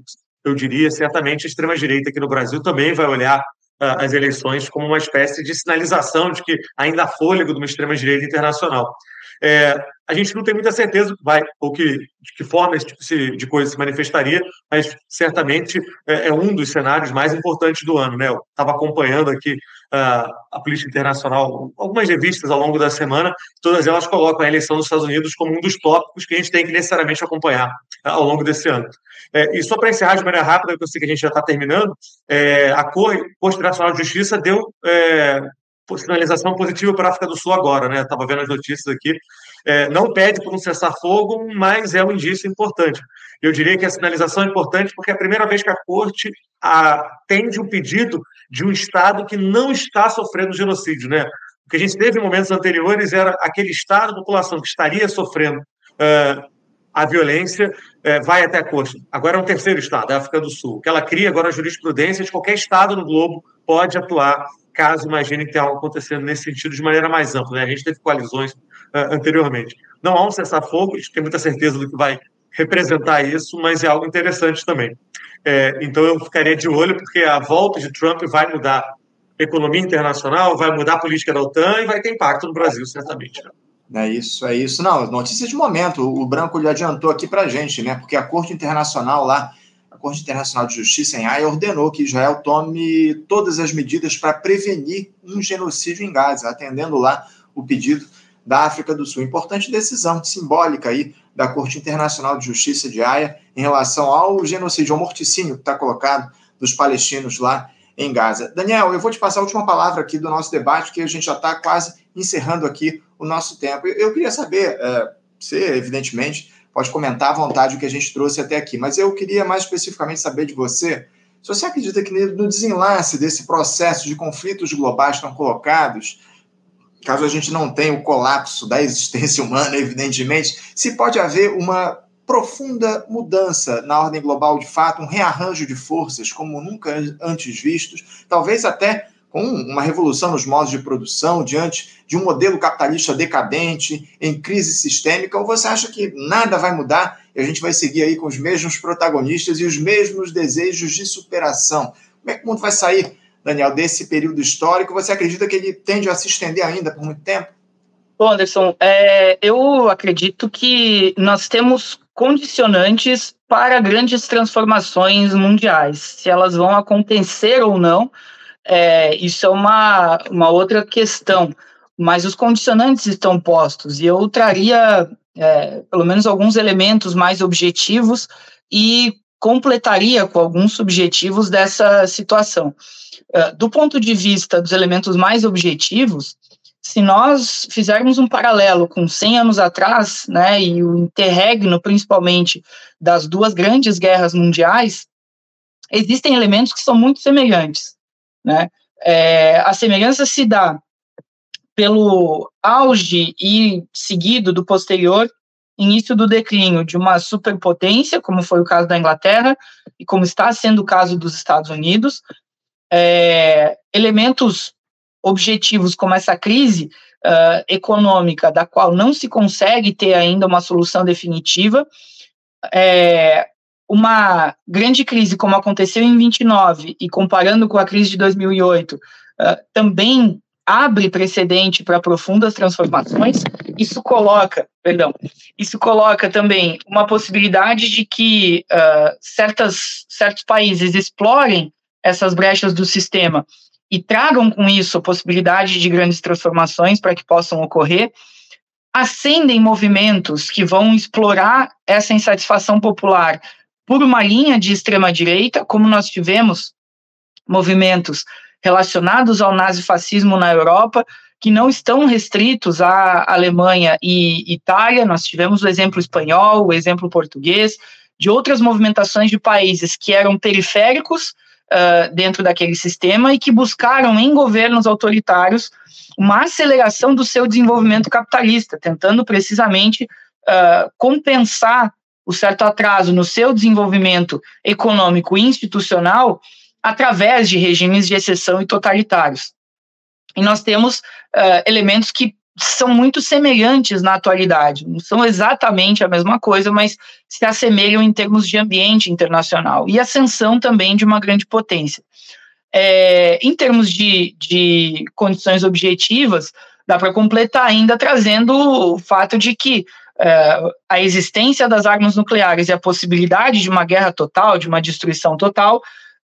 eu diria, certamente a extrema-direita aqui no Brasil também vai olhar uh, as eleições como uma espécie de sinalização de que ainda há fôlego de uma extrema-direita internacional. É, a gente não tem muita certeza vai, ou que, de que forma esse tipo de coisa se manifestaria, mas certamente é, é um dos cenários mais importantes do ano. Né? Eu estava acompanhando aqui uh, a política internacional, algumas revistas ao longo da semana, todas elas colocam a eleição dos Estados Unidos como um dos tópicos que a gente tem que necessariamente acompanhar uh, ao longo desse ano. É, e só para encerrar de maneira rápida, porque eu sei que a gente já está terminando, é, a Corte Internacional de Justiça deu é, sinalização positiva para a África do Sul agora, né? Estava vendo as notícias aqui. É, não pede por um cessar-fogo, mas é um indício importante. Eu diria que a sinalização é importante porque é a primeira vez que a Corte atende um pedido de um Estado que não está sofrendo genocídio, né? O que a gente teve em momentos anteriores era aquele Estado, população que estaria sofrendo uh, a violência, uh, vai até a Corte. Agora é um terceiro Estado, a África do Sul, que ela cria agora a jurisprudência de qualquer Estado no globo pode atuar caso imagine que tem algo acontecendo nesse sentido de maneira mais ampla. Né? A gente teve coalizões uh, anteriormente. Não há um cessar-fogo, a gente tem muita certeza do que vai representar isso, mas é algo interessante também. É, então eu ficaria de olho, porque a volta de Trump vai mudar a economia internacional, vai mudar a política da OTAN e vai ter impacto no Brasil, certamente. É isso, é isso. Não, notícia de momento. O Branco lhe adiantou aqui para gente, né? Porque a Corte Internacional lá Corte Internacional de Justiça, em Haia, ordenou que Israel tome todas as medidas para prevenir um genocídio em Gaza, atendendo lá o pedido da África do Sul. Importante decisão simbólica aí da Corte Internacional de Justiça de Haia em relação ao genocídio, ao morticínio que está colocado dos palestinos lá em Gaza. Daniel, eu vou te passar a última palavra aqui do nosso debate, que a gente já está quase encerrando aqui o nosso tempo. Eu, queria saber, é, você, evidentemente, pode comentar à vontade o que a gente trouxe até aqui. Mas eu queria mais especificamente saber de você se você acredita que no desenlace desse processo de conflitos globais estão colocados, caso a gente não tenha o colapso da existência humana, evidentemente, se pode haver uma profunda mudança na ordem global de fato, um rearranjo de forças como nunca antes vistos, talvez até uma revolução nos modos de produção diante de um modelo capitalista decadente, em crise sistêmica, ou você acha que nada vai mudar e a gente vai seguir aí com os mesmos protagonistas e os mesmos desejos de superação? Como é que o mundo vai sair, Daniel, desse período histórico? Você acredita que ele tende a se estender ainda por muito tempo? Bom, Anderson, é, eu acredito que nós temos condicionantes para grandes transformações mundiais. Se elas vão acontecer ou não, é, isso é uma, uma outra questão. Mas os condicionantes estão postos, e eu traria é, pelo menos alguns elementos mais objetivos e completaria com alguns subjetivos dessa situação. É, do ponto de vista dos elementos mais objetivos, se nós fizermos um paralelo com 100 anos atrás, né, e o interregno, principalmente, das duas grandes guerras mundiais, existem elementos que são muito semelhantes, né? É, a semelhança se dá pelo auge e seguido do posterior início do declínio de uma superpotência, como foi o caso da Inglaterra e como está sendo o caso dos Estados Unidos, é, elementos objetivos como essa crise uh, econômica, da qual não se consegue ter ainda uma solução definitiva, é, uma grande crise como aconteceu em 29 e comparando com a crise de 2008, uh, também abre precedente para profundas transformações. Isso coloca, perdão, isso coloca também uma possibilidade de que uh, certas, certos países explorem essas brechas do sistema e tragam com isso a possibilidade de grandes transformações para que possam ocorrer, acendem movimentos que vão explorar essa insatisfação popular por uma linha de extrema-direita, como nós tivemos movimentos relacionados ao nazifascismo na Europa, que não estão restritos à Alemanha e Itália, nós tivemos o exemplo espanhol, o exemplo português, de outras movimentações de países que eram periféricos uh, dentro daquele sistema e que buscaram em governos autoritários uma aceleração do seu desenvolvimento capitalista, tentando precisamente uh, compensar o certo atraso no seu desenvolvimento econômico e institucional através de regimes de exceção e totalitários. E nós temos uh, elementos que são muito semelhantes na atualidade. Não são exatamente a mesma coisa, mas se assemelham em termos de ambiente internacional e ascensão também de uma grande potência. É, em termos de, de condições objetivas, dá para completar ainda trazendo o fato de que é, a existência das armas nucleares e a possibilidade de uma guerra total, de uma destruição total,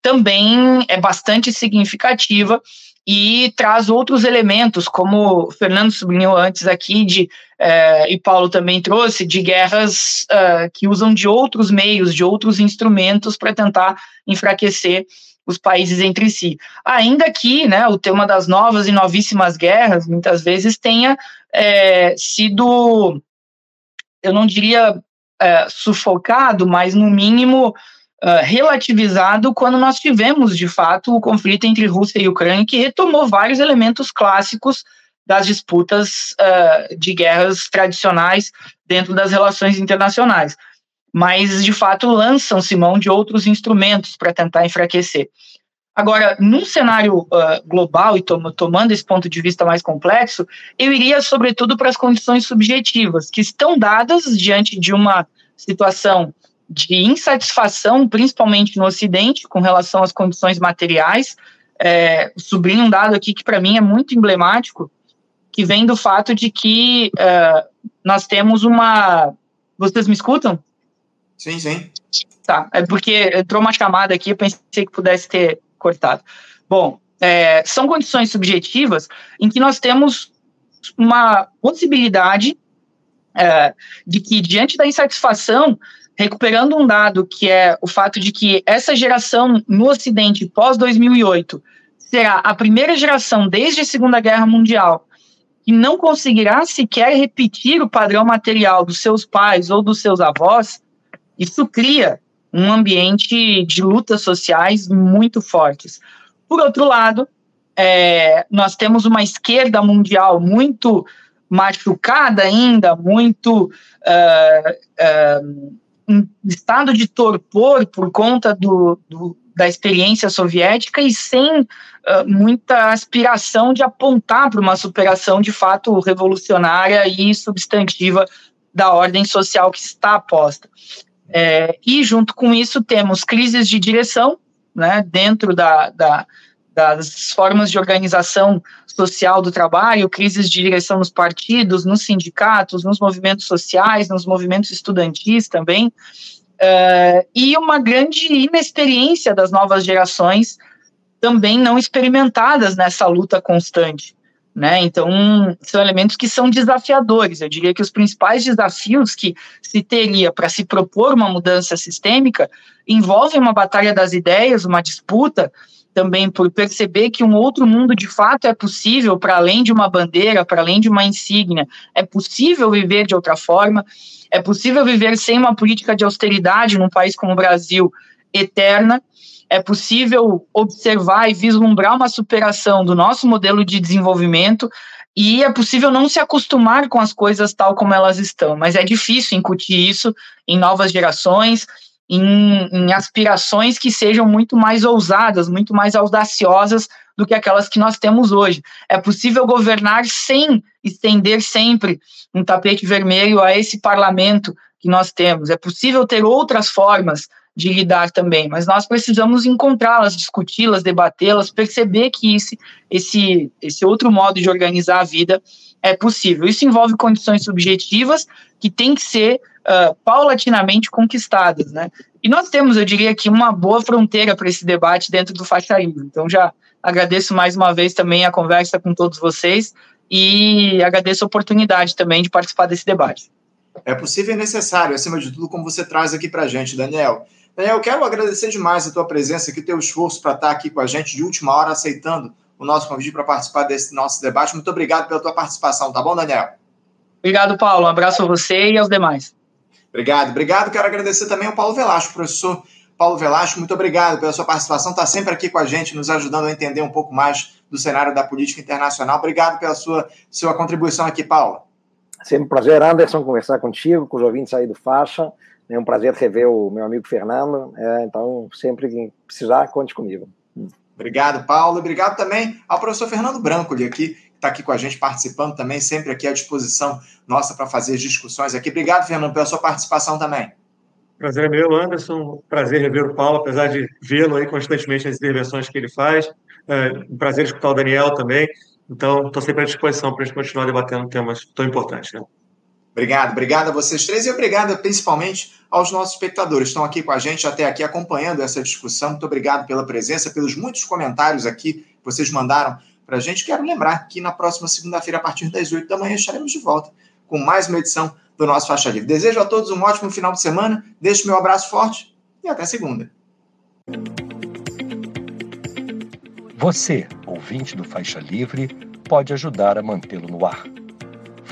também é bastante significativa e traz outros elementos, como o Fernando sublinhou antes aqui, de, eh, e Paulo também trouxe, de guerras uh, que usam de outros meios, de outros instrumentos para tentar enfraquecer os países entre si. Ainda que né, o tema das novas e novíssimas guerras, muitas vezes, tenha é, sido, eu não diria é, sufocado, mas no mínimo uh, relativizado quando nós tivemos, de fato, o conflito entre Rússia e Ucrânia, que retomou vários elementos clássicos das disputas uh, de guerras tradicionais dentro das relações internacionais. Mas, de fato, lançam-se mão de outros instrumentos para tentar enfraquecer. Agora, num cenário uh, global e tom tomando esse ponto de vista mais complexo, eu iria, sobretudo, para as condições subjetivas, que estão dadas diante de uma situação de insatisfação, principalmente no Ocidente, com relação às condições materiais. É, sublinho um dado aqui que para mim é muito emblemático, que vem do fato de que uh, nós temos uma. Vocês me escutam? Sim, sim. Tá, é porque entrou uma chamada aqui, eu pensei que pudesse ter cortado. Bom, é, são condições subjetivas em que nós temos uma possibilidade é, de que, diante da insatisfação, recuperando um dado que é o fato de que essa geração no Ocidente pós-2008 será a primeira geração desde a Segunda Guerra Mundial que não conseguirá sequer repetir o padrão material dos seus pais ou dos seus avós, isso cria um ambiente de lutas sociais muito fortes. Por outro lado, é, nós temos uma esquerda mundial muito machucada ainda, muito uh, uh, em estado de torpor por conta do, do da experiência soviética e sem uh, muita aspiração de apontar para uma superação de fato revolucionária e substantiva da ordem social que está posta. É, e, junto com isso, temos crises de direção né, dentro da, da, das formas de organização social do trabalho, crises de direção nos partidos, nos sindicatos, nos movimentos sociais, nos movimentos estudantis também, uh, e uma grande inexperiência das novas gerações também não experimentadas nessa luta constante. Né? Então, são elementos que são desafiadores. Eu diria que os principais desafios que se teria para se propor uma mudança sistêmica envolvem uma batalha das ideias, uma disputa também por perceber que um outro mundo de fato é possível para além de uma bandeira, para além de uma insígnia. É possível viver de outra forma, é possível viver sem uma política de austeridade num país como o Brasil eterna é possível observar e vislumbrar uma superação do nosso modelo de desenvolvimento e é possível não se acostumar com as coisas tal como elas estão, mas é difícil incutir isso em novas gerações, em, em aspirações que sejam muito mais ousadas, muito mais audaciosas do que aquelas que nós temos hoje. É possível governar sem estender sempre um tapete vermelho a esse parlamento que nós temos. É possível ter outras formas de lidar também, mas nós precisamos encontrá-las, discuti-las, debatê-las, perceber que esse, esse, esse outro modo de organizar a vida é possível. Isso envolve condições subjetivas que têm que ser uh, paulatinamente conquistadas, né? E nós temos, eu diria que uma boa fronteira para esse debate dentro do livre. Então já agradeço mais uma vez também a conversa com todos vocês e agradeço a oportunidade também de participar desse debate. É possível e necessário, acima de tudo, como você traz aqui para a gente, Daniel. Daniel, eu quero agradecer demais a tua presença aqui, teu esforço para estar aqui com a gente de última hora, aceitando o nosso convite para participar desse nosso debate. Muito obrigado pela tua participação, tá bom, Daniel? Obrigado, Paulo. Um abraço a você e aos demais. Obrigado, obrigado. Quero agradecer também ao Paulo Velasco, professor Paulo Velasco, muito obrigado pela sua participação, está sempre aqui com a gente, nos ajudando a entender um pouco mais do cenário da política internacional. Obrigado pela sua, sua contribuição aqui, Paulo. Sempre um prazer, Anderson, conversar contigo, com os ouvintes aí do Faixa. É um prazer rever o meu amigo Fernando. É, então, sempre que precisar, conte comigo. Obrigado, Paulo. Obrigado também ao professor Fernando Branco, aqui, que está aqui com a gente, participando também, sempre aqui à disposição nossa para fazer discussões aqui. Obrigado, Fernando, pela sua participação também. Prazer é meu, Anderson. Prazer rever o Paulo, apesar de vê-lo aí constantemente nas intervenções que ele faz. É um prazer escutar o Daniel também. Então, estou sempre à disposição para a gente continuar debatendo temas tão importantes. Né? Obrigado, obrigado a vocês três e obrigado principalmente aos nossos espectadores estão aqui com a gente até aqui acompanhando essa discussão. Muito obrigado pela presença, pelos muitos comentários aqui que vocês mandaram para a gente. Quero lembrar que na próxima segunda-feira, a partir das 8 da manhã, estaremos de volta com mais uma edição do nosso Faixa Livre. Desejo a todos um ótimo final de semana, deixo meu abraço forte e até segunda. Você, ouvinte do Faixa Livre, pode ajudar a mantê-lo no ar